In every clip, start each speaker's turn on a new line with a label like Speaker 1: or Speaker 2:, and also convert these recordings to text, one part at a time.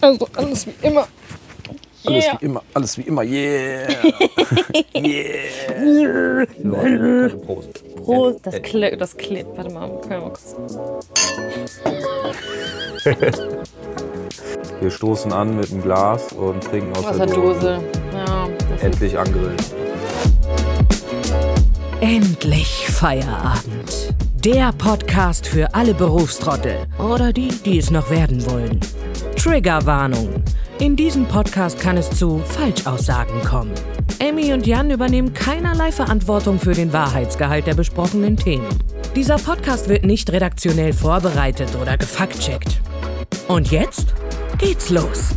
Speaker 1: Also alles wie immer.
Speaker 2: Alles
Speaker 1: Yeah.
Speaker 2: wie immer, alles wie immer, yeah. yeah. Leute, Prost.
Speaker 1: Prost. Das klingt, das klingt. Warte mal, können wir mal kurz.
Speaker 2: Wir stoßen an mit einem Glas und trinken aus
Speaker 1: Aus der Dose. Ja,
Speaker 2: Endlich angrillen.
Speaker 3: Endlich Feierabend. Der Podcast für alle Berufstrottel oder die, die es noch werden wollen. Triggerwarnung. In diesem Podcast kann es zu Falschaussagen kommen. Emmy und Jan übernehmen keinerlei Verantwortung für den Wahrheitsgehalt der besprochenen Themen. Dieser Podcast wird nicht redaktionell vorbereitet oder gefaktcheckt. Und jetzt geht's los.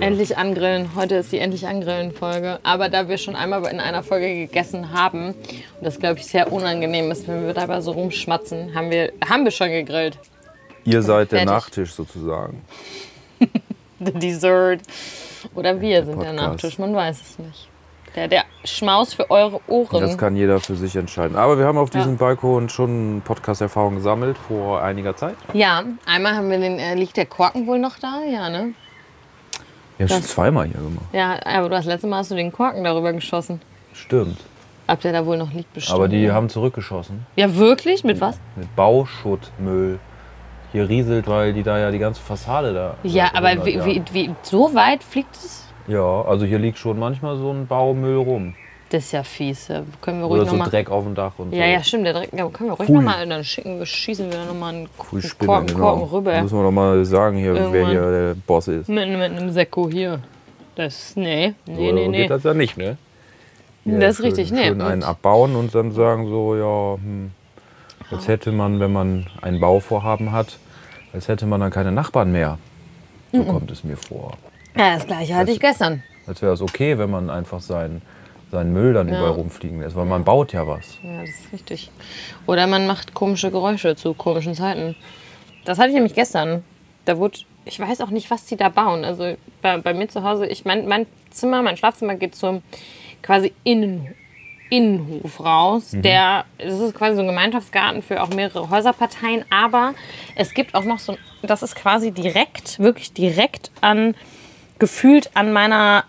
Speaker 1: Endlich angrillen. Heute ist die Endlich angrillen Folge. Aber da wir schon einmal in einer Folge gegessen haben und das glaube ich sehr unangenehm ist, wenn wir dabei so rumschmatzen, haben wir, haben wir schon gegrillt.
Speaker 2: Ihr seid der
Speaker 1: Fertig.
Speaker 2: Nachtisch sozusagen.
Speaker 1: The Dessert. Oder wir sind der
Speaker 2: Podcast.
Speaker 1: Nachtisch, man weiß es nicht. Der, der Schmaus für eure Ohren.
Speaker 2: Das kann jeder für sich entscheiden. Aber wir haben auf
Speaker 1: Ja.
Speaker 2: diesem Balkon schon Podcast-Erfahrung gesammelt vor einiger Zeit.
Speaker 1: ja, einmal haben wir den, äh, liegt der Korken wohl noch da? Ja, ne?
Speaker 2: Ja, schon
Speaker 1: Das-
Speaker 2: zweimal hier gemacht.
Speaker 1: Ja, aber du hast letztes Mal hast du den Korken darüber geschossen.
Speaker 2: Stimmt.
Speaker 1: Ob der da wohl noch liegt bestimmt.
Speaker 2: Aber die haben zurückgeschossen.
Speaker 1: Ja, wirklich? Mit was?
Speaker 2: Mit Bauschuttmüll. Hier rieselt, weil die da ja die ganze Fassade da.
Speaker 1: Ja, aber
Speaker 2: 100
Speaker 1: wie, wie, wie, so weit fliegt es?
Speaker 2: Ja, also hier liegt schon manchmal so ein Baumüll rum.
Speaker 1: Das ist ja fies. Ja, können wir ruhig
Speaker 2: Oder so
Speaker 1: nochmal.
Speaker 2: Dreck auf dem Dach und
Speaker 1: Ja,
Speaker 2: so.
Speaker 1: ja, stimmt. Der Dreck, ja, können wir ruhig nochmal. Dann schicken, wir- schießen wir nochmal einen
Speaker 2: Pfui,
Speaker 1: Korken,
Speaker 2: Spinne,
Speaker 1: Korken,
Speaker 2: genau.
Speaker 1: rüber.
Speaker 2: Müssen wir doch mal sagen hier, wer hier der Boss ist.
Speaker 1: Mit, mit einem Sekko hier. Das, nee, nee,
Speaker 2: So
Speaker 1: nee, nee.
Speaker 2: geht das ja nicht, ne? Ja,
Speaker 1: Das ist
Speaker 2: schön,
Speaker 1: richtig, nee.
Speaker 2: Schön einen abbauen und dann sagen so, ja, hm, jetzt hätte man, wenn man ein Bauvorhaben hat, als hätte man dann keine Nachbarn mehr. So kommt es mir vor.
Speaker 1: Ja, das gleiche hatte ich gestern.
Speaker 2: Als wäre es okay, wenn man einfach seinen, seinen Müll dann
Speaker 1: Ja.
Speaker 2: überall rumfliegen lässt, weil man baut ja was.
Speaker 1: Ja, das ist richtig. Oder man macht komische Geräusche zu komischen Zeiten. Das hatte ich nämlich gestern. Da wurde, ich weiß auch nicht, was die da bauen. Also bei, bei mir zu Hause, ich mein, mein Zimmer, mein Schlafzimmer geht zum quasi Innen, Innenhof raus. Der, das ist quasi so ein Gemeinschaftsgarten für auch mehrere Häuserparteien. Aber es gibt auch noch so, ein- das ist quasi direkt, wirklich direkt an, gefühlt an meiner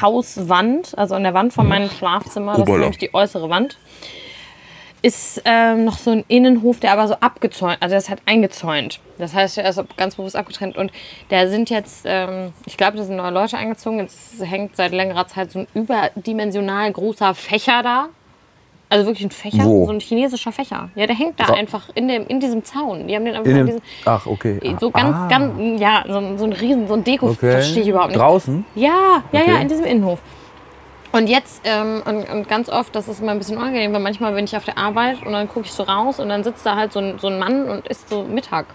Speaker 1: Hauswand, also an der Wand von meinem Schlafzimmer. Das ist nämlich die äußere Wand ist ähm, noch so ein Innenhof, der aber so abgezäunt, also das ist halt eingezäunt. Das heißt, er ist ganz bewusst abgetrennt. Und da sind jetzt, ähm, ich glaube, da sind neue Leute eingezogen. Jetzt hängt seit längerer Zeit so ein überdimensional großer Fächer da. Also wirklich ein Fächer,
Speaker 2: Wo?
Speaker 1: so ein chinesischer Fächer. Ja, der hängt da
Speaker 2: Dra-
Speaker 1: einfach in, dem, in diesem Zaun. Die haben den einfach
Speaker 2: In
Speaker 1: in diesem,
Speaker 2: ach, okay.
Speaker 1: so ganz,
Speaker 2: ah,
Speaker 1: ganz, ja, so, ein- so ein riesen, so ein Deko,
Speaker 2: okay.
Speaker 1: verstehe ich überhaupt nicht.
Speaker 2: Draußen?
Speaker 1: Ja, ja, ja,
Speaker 2: Okay.
Speaker 1: in diesem Innenhof. Und jetzt, ähm, und, und ganz oft, das ist immer ein bisschen unangenehm, weil manchmal bin ich auf der Arbeit und dann gucke ich so raus und dann sitzt da halt so ein, so ein Mann und isst so Mittag.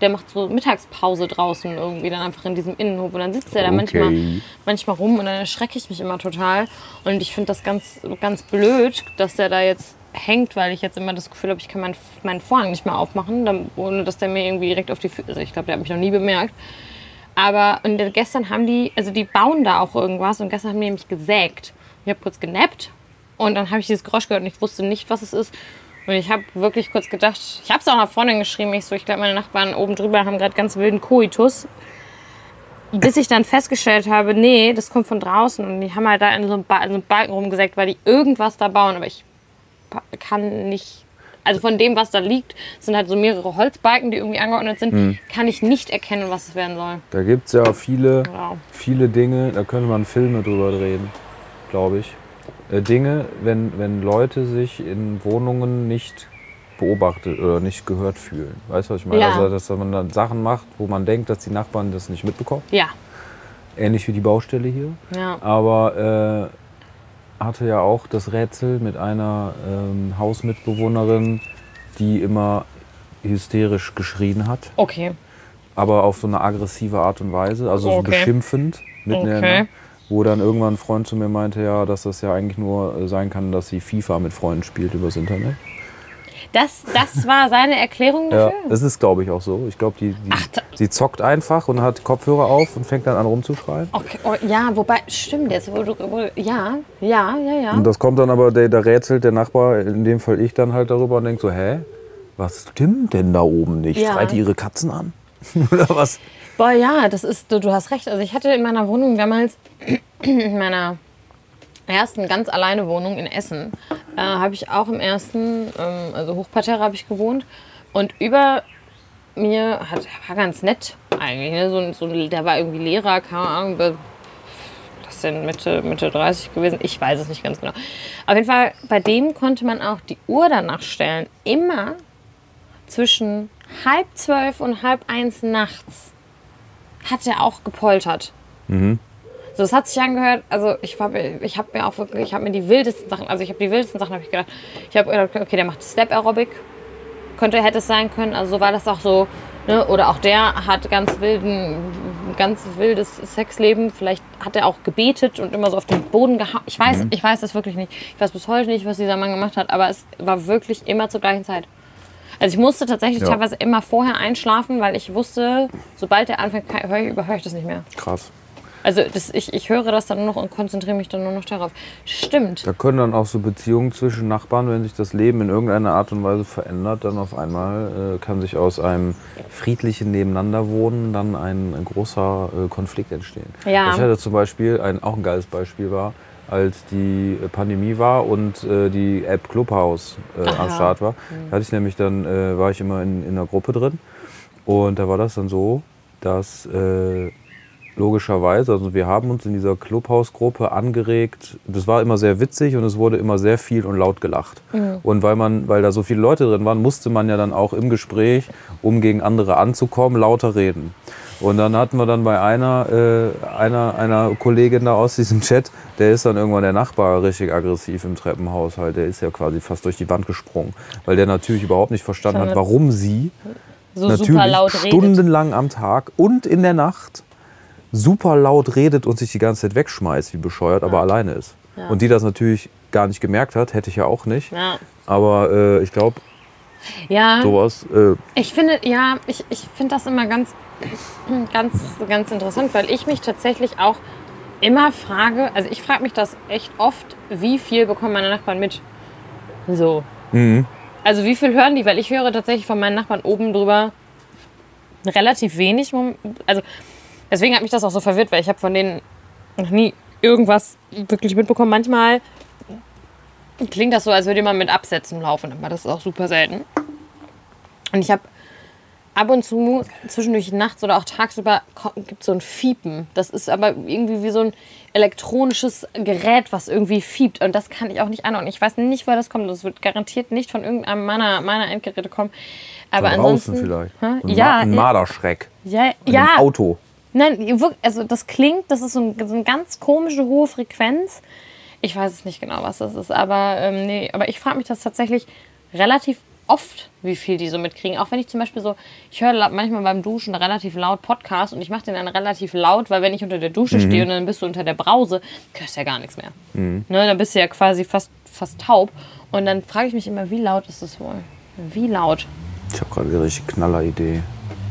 Speaker 1: Der macht so Mittagspause draußen irgendwie, dann einfach in diesem Innenhof. Und dann sitzt der da manchmal,
Speaker 2: Okay.
Speaker 1: manchmal rum und dann erschrecke ich mich immer total. Und ich finde das ganz, ganz blöd, dass der da jetzt hängt, weil ich jetzt immer das Gefühl habe, ich kann meinen, meinen Vorhang nicht mehr aufmachen, ohne dass der mir irgendwie direkt auf die Füße. Also ich glaube, der hat mich noch nie bemerkt. Aber und gestern haben die, also die bauen da auch irgendwas und gestern haben die nämlich gesägt. Ich habe kurz genappt und dann habe ich dieses Geräusch gehört und ich wusste nicht, was es ist. Und ich habe wirklich kurz gedacht, ich habe es auch nach Freundin geschrieben, ich so, ich glaube, meine Nachbarn oben drüber haben gerade ganz wilden Koitus. Bis ich dann festgestellt habe, nee, das kommt von draußen und die haben halt da in so einem, ba so einem Balken rumgesägt, weil die irgendwas da bauen, aber ich kann nicht, also von dem, was da liegt, sind halt so mehrere Holzbalken, die irgendwie angeordnet sind, kann ich nicht erkennen, was es werden soll.
Speaker 2: Da gibt es ja viele,
Speaker 1: Wow.
Speaker 2: viele Dinge, da könnte man Filme drüber drehen, glaube ich. Äh, Dinge, wenn, wenn Leute sich in Wohnungen nicht beobachtet oder nicht gehört fühlen. Weißt du, was ich meine?
Speaker 1: Ja.
Speaker 2: Also, dass man dann Sachen macht, wo man denkt, dass die Nachbarn das nicht mitbekommen.
Speaker 1: Ja,
Speaker 2: Ähnlich wie die Baustelle hier.
Speaker 1: ja.
Speaker 2: Aber äh, hatte ja auch das Rätsel mit einer ähm, Hausmitbewohnerin, die immer hysterisch geschrien hat,
Speaker 1: Okay.
Speaker 2: aber auf so eine aggressive Art und Weise, also so
Speaker 1: Okay.
Speaker 2: beschimpfend. Mitten in
Speaker 1: Okay.
Speaker 2: Nacht, wo dann irgendwann ein Freund zu mir meinte, ja, dass das ja eigentlich nur äh, sein kann, dass sie FIFA mit Freunden spielt übers Internet.
Speaker 1: Das, das war seine Erklärung
Speaker 2: Ja,
Speaker 1: dafür?
Speaker 2: das ist, glaube ich, auch so. Ich glaube, die, die,
Speaker 1: Ach,
Speaker 2: sie zockt einfach und hat Kopfhörer auf und fängt dann an rumzuschreien.
Speaker 1: Okay, oh, ja, wobei, stimmt jetzt, wo du, wo, ja, ja, ja, ja.
Speaker 2: Und das kommt dann aber, der, da rätselt der Nachbar, in dem Fall ich dann halt darüber und denkt so, hä? Was stimmt denn da oben nicht?
Speaker 1: Ja.
Speaker 2: Schreit die ihre Katzen an? Oder was?
Speaker 1: Boah, ja, das ist, du, du hast recht. Also ich hatte in meiner Wohnung damals, in meiner ersten ganz alleine Wohnung in Essen, äh, habe ich auch im ersten, ähm, also Hochparterre habe ich gewohnt. Und über mir hat, war ganz nett eigentlich. Ne? So, so, der war irgendwie Lehrer, keine Ahnung, das denn Mitte, Mitte 30 gewesen? Ich weiß es nicht ganz genau. Auf jeden Fall, bei dem konnte man auch die Uhr danach stellen. Immer zwischen halb zwölf und halb eins nachts hat er auch gepoltert. So, das hat sich angehört, also ich habe ich hab mir auch wirklich, ich habe mir die wildesten Sachen, also ich habe die wildesten Sachen, habe ich gedacht, ich habe gedacht, okay, der macht Step Aerobic, könnte, hätte es sein können, also so war das auch so, ne? oder auch der hat ganz wilden, ganz wildes Sexleben, vielleicht hat er auch gebetet und immer so auf den Boden gehauen, ich weiß, ich weiß das wirklich nicht, ich weiß bis heute nicht, was dieser Mann gemacht hat, aber es war wirklich immer zur gleichen Zeit. Also ich musste tatsächlich
Speaker 2: Ja.
Speaker 1: teilweise immer vorher einschlafen, weil ich wusste, sobald er anfängt, kann- höre ich, überhöre ich das nicht mehr.
Speaker 2: Krass.
Speaker 1: Also das, ich, ich höre das dann nur noch und konzentriere mich dann nur noch darauf. Stimmt.
Speaker 2: Da können dann auch so Beziehungen zwischen Nachbarn, wenn sich das Leben in irgendeiner Art und Weise verändert, dann auf einmal äh, kann sich aus einem friedlichen Nebeneinanderwohnen dann ein, ein großer äh, Konflikt entstehen.
Speaker 1: Ja.
Speaker 2: Ich hatte zum Beispiel, ein, auch ein geiles Beispiel war, als die äh, Pandemie war und äh, die App Clubhouse äh, am. Start war, da hatte ich nämlich dann, äh, war ich immer in, in einer Gruppe drin und da war das dann so, dass äh, logischerweise, also wir haben uns in dieser Clubhouse-Gruppe angeregt, das war immer sehr witzig und es wurde immer sehr viel und laut gelacht. Und weil man, weil da so viele Leute drin waren, musste man ja dann auch im Gespräch, um gegen andere anzukommen, lauter reden. Und dann hatten wir dann bei einer, äh, einer, einer Kollegin da aus diesem Chat, der ist dann irgendwann der Nachbar richtig aggressiv im Treppenhaus halt. Der ist ja quasi fast durch die Wand gesprungen, weil der natürlich überhaupt nicht verstanden hat, warum sie
Speaker 1: So
Speaker 2: natürlich
Speaker 1: super laut redet.
Speaker 2: stundenlang am Tag und in der Nacht super laut redet und sich die ganze Zeit wegschmeißt, wie bescheuert, aber alleine ist.
Speaker 1: Ja.
Speaker 2: Und die das natürlich gar nicht gemerkt hat, hätte ich ja auch nicht.
Speaker 1: Ja.
Speaker 2: Aber äh, ich glaube,
Speaker 1: ja,
Speaker 2: sowas, äh,
Speaker 1: ich finde, ja, ich, ich finde das immer ganz, ganz, ganz interessant, weil ich mich tatsächlich auch immer frage, also ich frage mich das echt oft, wie viel bekommen meine Nachbarn mit? So.
Speaker 2: Mhm.
Speaker 1: Also wie viel hören die? Weil ich höre tatsächlich von meinen Nachbarn oben drüber relativ wenig. Also deswegen hat mich das auch so verwirrt, weil ich habe von denen noch nie irgendwas wirklich mitbekommen. Manchmal klingt das so, als würde jemand mit Absätzen laufen, aber das ist auch super selten. Und ich habe ab und zu zwischendurch nachts oder auch tagsüber gibt so ein Fiepen. Das ist aber irgendwie wie so ein elektronisches Gerät, was irgendwie fiebt. Und das kann ich auch nicht anordnen. Ich weiß nicht, woher das kommt. Das wird garantiert nicht von irgendeinem meiner, meiner Endgeräte kommen. Aber
Speaker 2: da
Speaker 1: ansonsten.
Speaker 2: draußen vielleicht.
Speaker 1: Hä?
Speaker 2: Ein,
Speaker 1: Ja,
Speaker 2: ein. Marderschreck.
Speaker 1: Ja, ja.
Speaker 2: Auto.
Speaker 1: Nein, also das klingt, das ist so, ein, so eine ganz komische hohe Frequenz. Ich weiß es nicht genau, was das ist, aber ähm, nee, aber ich frage mich das tatsächlich relativ oft, wie viel die so mitkriegen. Auch wenn ich zum Beispiel so, ich höre manchmal beim Duschen relativ laut Podcast und ich mache den dann relativ laut, weil wenn ich unter der Dusche stehe und dann bist du unter der Brause, hörst du ja gar nichts mehr. Ne, dann bist du ja quasi fast, fast taub. Und dann frage ich mich immer, wie laut ist das wohl? Wie laut?
Speaker 2: Ich habe gerade eine richtig knaller Idee.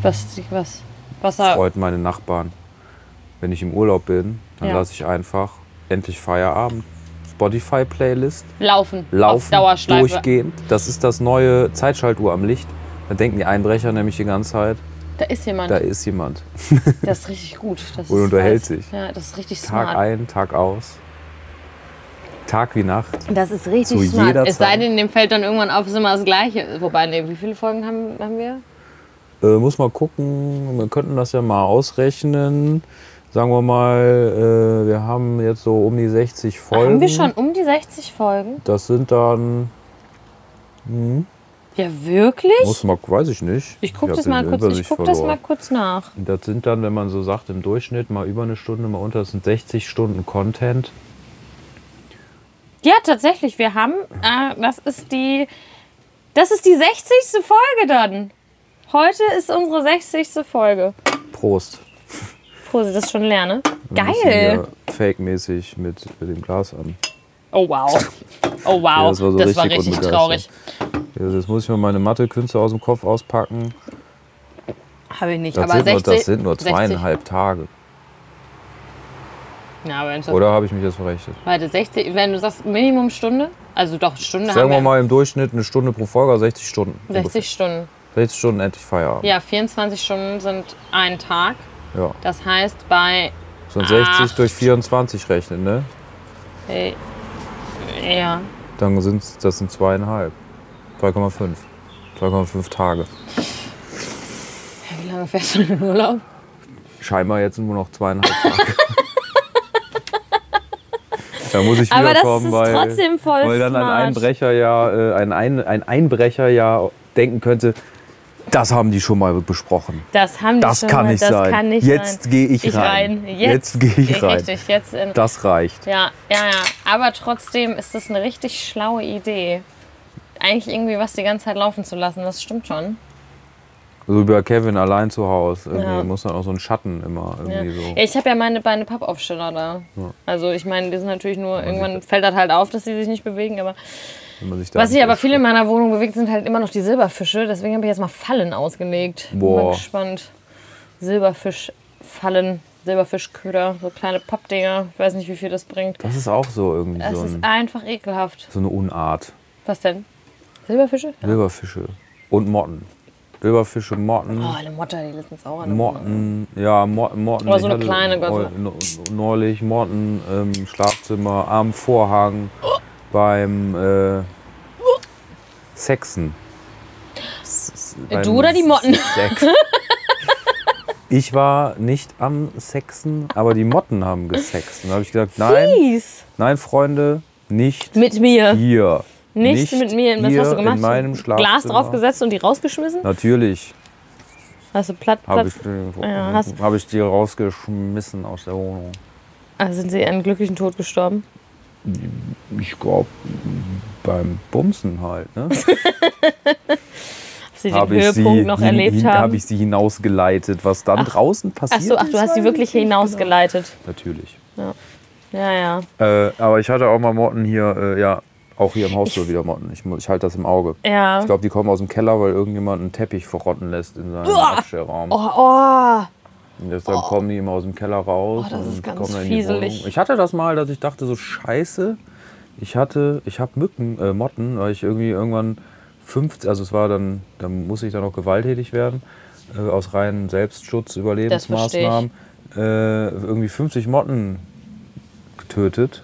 Speaker 1: Was, was, was
Speaker 2: Freut meine Nachbarn. Wenn ich im Urlaub bin, dann
Speaker 1: Ja.
Speaker 2: lasse ich einfach endlich Feierabend. Spotify-Playlist
Speaker 1: laufen, auf
Speaker 2: laufen durchgehend. Das ist das neue Zeitschaltuhr am Licht. Da denken die Einbrecher nämlich die ganze Zeit,
Speaker 1: Da ist jemand.
Speaker 2: da ist jemand.
Speaker 1: Das ist richtig gut. Das
Speaker 2: Und
Speaker 1: ist
Speaker 2: unterhält
Speaker 1: weiß.
Speaker 2: sich.
Speaker 1: Ja, das ist richtig
Speaker 2: Tag
Speaker 1: smart.
Speaker 2: ein, Tag aus. Tag wie Nacht.
Speaker 1: Das ist richtig
Speaker 2: Zu
Speaker 1: smart.
Speaker 2: jeder
Speaker 1: Es sei denn, dem fällt dann irgendwann auf, ist immer das Gleiche. Wobei, nee, wie viele Folgen haben, haben wir?
Speaker 2: Äh, muss mal gucken, wir könnten das ja mal ausrechnen. Sagen wir mal, äh, wir haben jetzt so um die 60 Folgen.
Speaker 1: Haben wir schon um die 60 Folgen?
Speaker 2: Das sind dann,
Speaker 1: Ja, wirklich?
Speaker 2: muss mal, weiß ich nicht.
Speaker 1: ich gucke das, mal kurz, ich guck das mal kurz nach.
Speaker 2: Das sind dann, wenn man so sagt, im Durchschnitt mal über eine Stunde, mal unter, das sind 60 Stunden Content.
Speaker 1: Ja, tatsächlich, wir haben, äh, das ist die, das ist die 60. Folge dann. Heute ist unsere 60. Folge.
Speaker 2: Prost.
Speaker 1: Prost, das schon ne?
Speaker 2: Müssen
Speaker 1: Geil.
Speaker 2: Fake-mäßig mit, mit dem Glas an.
Speaker 1: Oh wow. Oh wow,
Speaker 2: Ja, das war so
Speaker 1: das war
Speaker 2: richtig
Speaker 1: richtig
Speaker 2: unbegeistert.
Speaker 1: traurig.
Speaker 2: Ja, Jetzt muss ich mal meine Mathe-Künste aus dem Kopf auspacken.
Speaker 1: Habe ich nicht,
Speaker 2: Das,
Speaker 1: aber
Speaker 2: sind,
Speaker 1: 60,
Speaker 2: nur, das sind nur
Speaker 1: 60.
Speaker 2: zweieinhalb Tage.
Speaker 1: Ja,
Speaker 2: Oder habe ich mich jetzt verrechnet?
Speaker 1: Warte, 60, wenn du sagst Minimum Stunde, also doch Stunde
Speaker 2: Sagen
Speaker 1: haben
Speaker 2: wir
Speaker 1: wir
Speaker 2: mal im Durchschnitt eine Stunde pro Folge, also 60 Stunden.
Speaker 1: 60
Speaker 2: ungefähr.
Speaker 1: Stunden.
Speaker 2: 60 Stunden endlich Feierabend.
Speaker 1: Ja, 24 Stunden sind ein Tag.
Speaker 2: Ja.
Speaker 1: Das heißt, bei.
Speaker 2: So 60
Speaker 1: Ach.
Speaker 2: durch 24 rechnen, ne?
Speaker 1: Äh, ja.
Speaker 2: Dann sind das sind zweieinhalb. 2,5. 2,5 Tage.
Speaker 1: Wie lange fährst du in den Urlaub?
Speaker 2: Scheinbar jetzt nur noch zweieinhalb Tage. da muss ich
Speaker 1: Aber das
Speaker 2: wiederkommen,
Speaker 1: ist
Speaker 2: weil,
Speaker 1: trotzdem voll
Speaker 2: weil dann ein. Einbrecher ja, äh, ein, ein, ein Einbrecher ja denken könnte, das haben die schon mal besprochen.
Speaker 1: Das haben die
Speaker 2: Das
Speaker 1: schon
Speaker 2: kann
Speaker 1: mal,
Speaker 2: nicht
Speaker 1: das
Speaker 2: sein.
Speaker 1: Kann nicht
Speaker 2: Jetzt
Speaker 1: sein.
Speaker 2: gehe ich,
Speaker 1: Ich
Speaker 2: rein.
Speaker 1: rein.
Speaker 2: Jetzt, gehe ich rein.
Speaker 1: Richtig, jetzt in,
Speaker 2: Das reicht.
Speaker 1: Ja, ja, ja. Aber trotzdem ist das eine richtig schlaue Idee. Eigentlich irgendwie was die ganze Zeit laufen zu lassen, das stimmt schon.
Speaker 2: So wie bei Kevin allein zu Hause. Irgendwie
Speaker 1: Ja.
Speaker 2: muss dann auch so ein Schatten immer
Speaker 1: Ja.
Speaker 2: irgendwie so.
Speaker 1: Ja, ich habe ja meine Beine Pappaufsteller da. Also ich meine, die sind natürlich nur, irgendwann fällt das halt auf, dass sie sich nicht bewegen, aber
Speaker 2: Wenn man sich da
Speaker 1: was sich aber viel in meiner Wohnung bewegt, sind halt immer noch die Silberfische. Deswegen habe ich jetzt mal Fallen ausgelegt. Bin mal
Speaker 2: Boah.
Speaker 1: gespannt. Silberfischfallen, Silberfischköder, so kleine Pappdinger. Ich weiß nicht, wie viel das bringt.
Speaker 2: Das ist auch so irgendwie
Speaker 1: Es
Speaker 2: so,
Speaker 1: ist
Speaker 2: ein,
Speaker 1: einfach ekelhaft.
Speaker 2: so eine Unart.
Speaker 1: Was denn? Silberfische? Ja.
Speaker 2: Silberfische und Motten. Silberfische, Motten.
Speaker 1: Oh, eine Motte, die letztens auch eine
Speaker 2: Motten, ja, Motten. Motten.
Speaker 1: Oder so
Speaker 2: Ich
Speaker 1: eine kleine, Gott sei
Speaker 2: neu- Neulich Motten im Schlafzimmer, am Vorhang, beim äh, Sexen. S- s- beim
Speaker 1: Du oder die Motten?
Speaker 2: Sex. Ich war nicht am Sexen, aber die Motten haben gesext. Und da habe ich gesagt, nein,
Speaker 1: Fies.
Speaker 2: nein, Freunde, nicht
Speaker 1: Mit mir.
Speaker 2: hier.
Speaker 1: Nicht, mit mir. Was hast du gemacht?
Speaker 2: in meinem Schlafzimmer.
Speaker 1: Glas draufgesetzt und die rausgeschmissen?
Speaker 2: Natürlich
Speaker 1: Hast du platt,
Speaker 2: habe
Speaker 1: platt.
Speaker 2: ich,
Speaker 1: Ja, hast-
Speaker 2: hab ich die rausgeschmissen aus der Wohnung.
Speaker 1: Also sind sie einen glücklichen Tod gestorben?
Speaker 2: Ich glaube, beim Bumsen halt. Ne?
Speaker 1: Ob sie den
Speaker 2: Habe ich, sie,
Speaker 1: Höhepunkt noch
Speaker 2: hin-
Speaker 1: erlebt
Speaker 2: hin,
Speaker 1: haben?
Speaker 2: hab ich sie hinausgeleitet. Was dann draußen
Speaker 1: ach
Speaker 2: passiert
Speaker 1: so, ach, du hast sie wirklich
Speaker 2: ich nicht.
Speaker 1: hinausgeleitet.
Speaker 2: Natürlich.
Speaker 1: Ja, ja.
Speaker 2: Äh, aber ich hatte auch mal Motten hier, äh, ja, auch hier im Haus so wieder Motten. Ich, ich halte das im Auge.
Speaker 1: Ja.
Speaker 2: Ich glaube, die kommen aus dem Keller, weil irgendjemand einen Teppich verrotten lässt in seinem Abstellraum.
Speaker 1: Oh, oh.
Speaker 2: Und deshalb kommen die immer aus dem Keller raus
Speaker 1: Oh, das ist ganz
Speaker 2: kommen dann in die
Speaker 1: fieselig.
Speaker 2: Wohnung. Ich hatte das mal, dass ich dachte so Scheiße. Ich hatte, ich habe Mücken, äh, Motten, weil ich irgendwie irgendwann 50, also es war dann, da muss ich dann auch gewalttätig werden äh, aus reinen Selbstschutz, Überlebensmaßnahmen. Äh, irgendwie 50 Motten getötet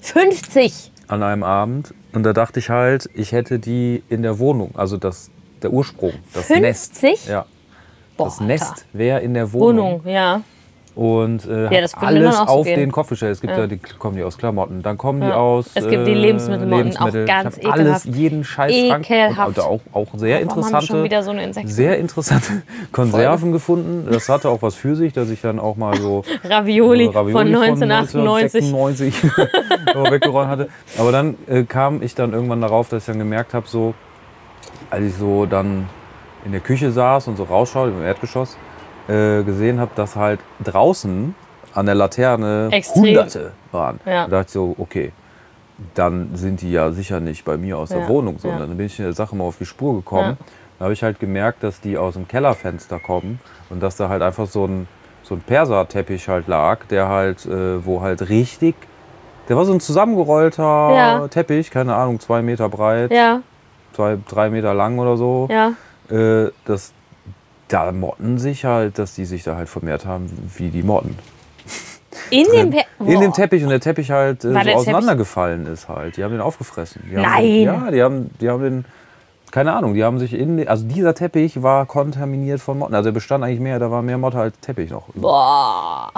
Speaker 1: 50.
Speaker 2: an einem Abend und da dachte ich halt, ich hätte die in der Wohnung, also das der Ursprung, das
Speaker 1: 50?
Speaker 2: Nest. Ja,
Speaker 1: Boah,
Speaker 2: das. Nest wäre in der Wohnung.
Speaker 1: Wohnung, ja.
Speaker 2: und äh,
Speaker 1: Ja,
Speaker 2: alles
Speaker 1: auch
Speaker 2: auf
Speaker 1: gehen.
Speaker 2: den Kopf gestellt. Es gibt
Speaker 1: Ja.
Speaker 2: ja. die kommen die aus Klamotten, dann kommen die aus
Speaker 1: Es gibt die
Speaker 2: äh,
Speaker 1: Lebensmittelmotten, auch
Speaker 2: Lebensmittel.
Speaker 1: ganz
Speaker 2: ich alles, jeden Scheiß
Speaker 1: Ekelhaft.
Speaker 2: und auch, auch sehr
Speaker 1: Warum
Speaker 2: interessante,
Speaker 1: wieder so
Speaker 2: sehr interessante Konserven gefunden. Das hatte auch was für sich, dass ich dann auch mal so
Speaker 1: Ravioli,
Speaker 2: äh, Ravioli
Speaker 1: von 1998.
Speaker 2: 1996 aber weggeräumt hatte. Aber dann äh, kam ich dann irgendwann darauf, dass ich dann gemerkt habe, so als ich so dann in der Küche saß und so rausschaute im Erdgeschoss, äh, gesehen habe, dass halt draußen an der Laterne
Speaker 1: Extrem.
Speaker 2: Hunderte waren.
Speaker 1: Ja.
Speaker 2: Da dachte ich so, okay, dann sind die ja sicher nicht bei mir aus der
Speaker 1: Ja,
Speaker 2: Wohnung. So.
Speaker 1: ja.
Speaker 2: Dann bin ich in der Sache mal auf die Spur gekommen.
Speaker 1: Ja.
Speaker 2: Da habe ich halt gemerkt, dass die aus dem Kellerfenster kommen und dass da halt einfach so ein, so ein Perserteppich halt lag, der halt, äh, wo halt richtig, der war so ein zusammengerollter. Teppich, keine Ahnung, zwei Meter breit, zwei, drei Meter lang oder so.
Speaker 1: Ja.
Speaker 2: Äh, das, da motten sich halt, dass die sich da halt vermehrt haben, wie die Motten.
Speaker 1: In dem, Pe
Speaker 2: In dem. Teppich und der Teppich halt äh, so
Speaker 1: der Teppich-
Speaker 2: auseinandergefallen ist halt. Die haben den aufgefressen. Die
Speaker 1: Nein.
Speaker 2: Den, ja, die haben, die haben den, keine Ahnung, die haben sich in, den- also dieser Teppich war kontaminiert von Motten. Also er bestand eigentlich mehr, da war mehr Motte als Teppich noch.
Speaker 1: Boah.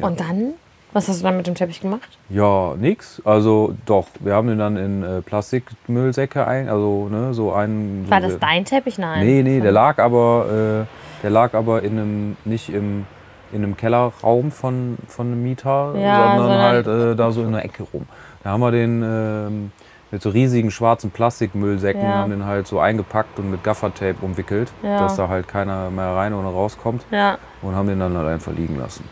Speaker 1: Und dann? Was hast du dann mit dem Teppich gemacht?
Speaker 2: Ja, nix. Also doch, wir haben den dann in äh, Plastikmüllsäcke ein, also ne, so einen.
Speaker 1: War
Speaker 2: so
Speaker 1: das dein Teppich? Nein.
Speaker 2: Nee, nee, der lag aber, äh, der lag aber in einem, nicht im, in einem Kellerraum von, von einem Mieter,
Speaker 1: Ja,
Speaker 2: sondern
Speaker 1: sondern-
Speaker 2: halt äh, da so in der Ecke rum. Da haben wir den ähm, mit so riesigen schwarzen Plastikmüllsäcken,
Speaker 1: Ja.
Speaker 2: haben den halt so eingepackt und mit Gaffertape umwickelt,
Speaker 1: Ja.
Speaker 2: dass da halt keiner mehr rein oder rauskommt
Speaker 1: Ja.
Speaker 2: und haben den dann halt einfach liegen lassen.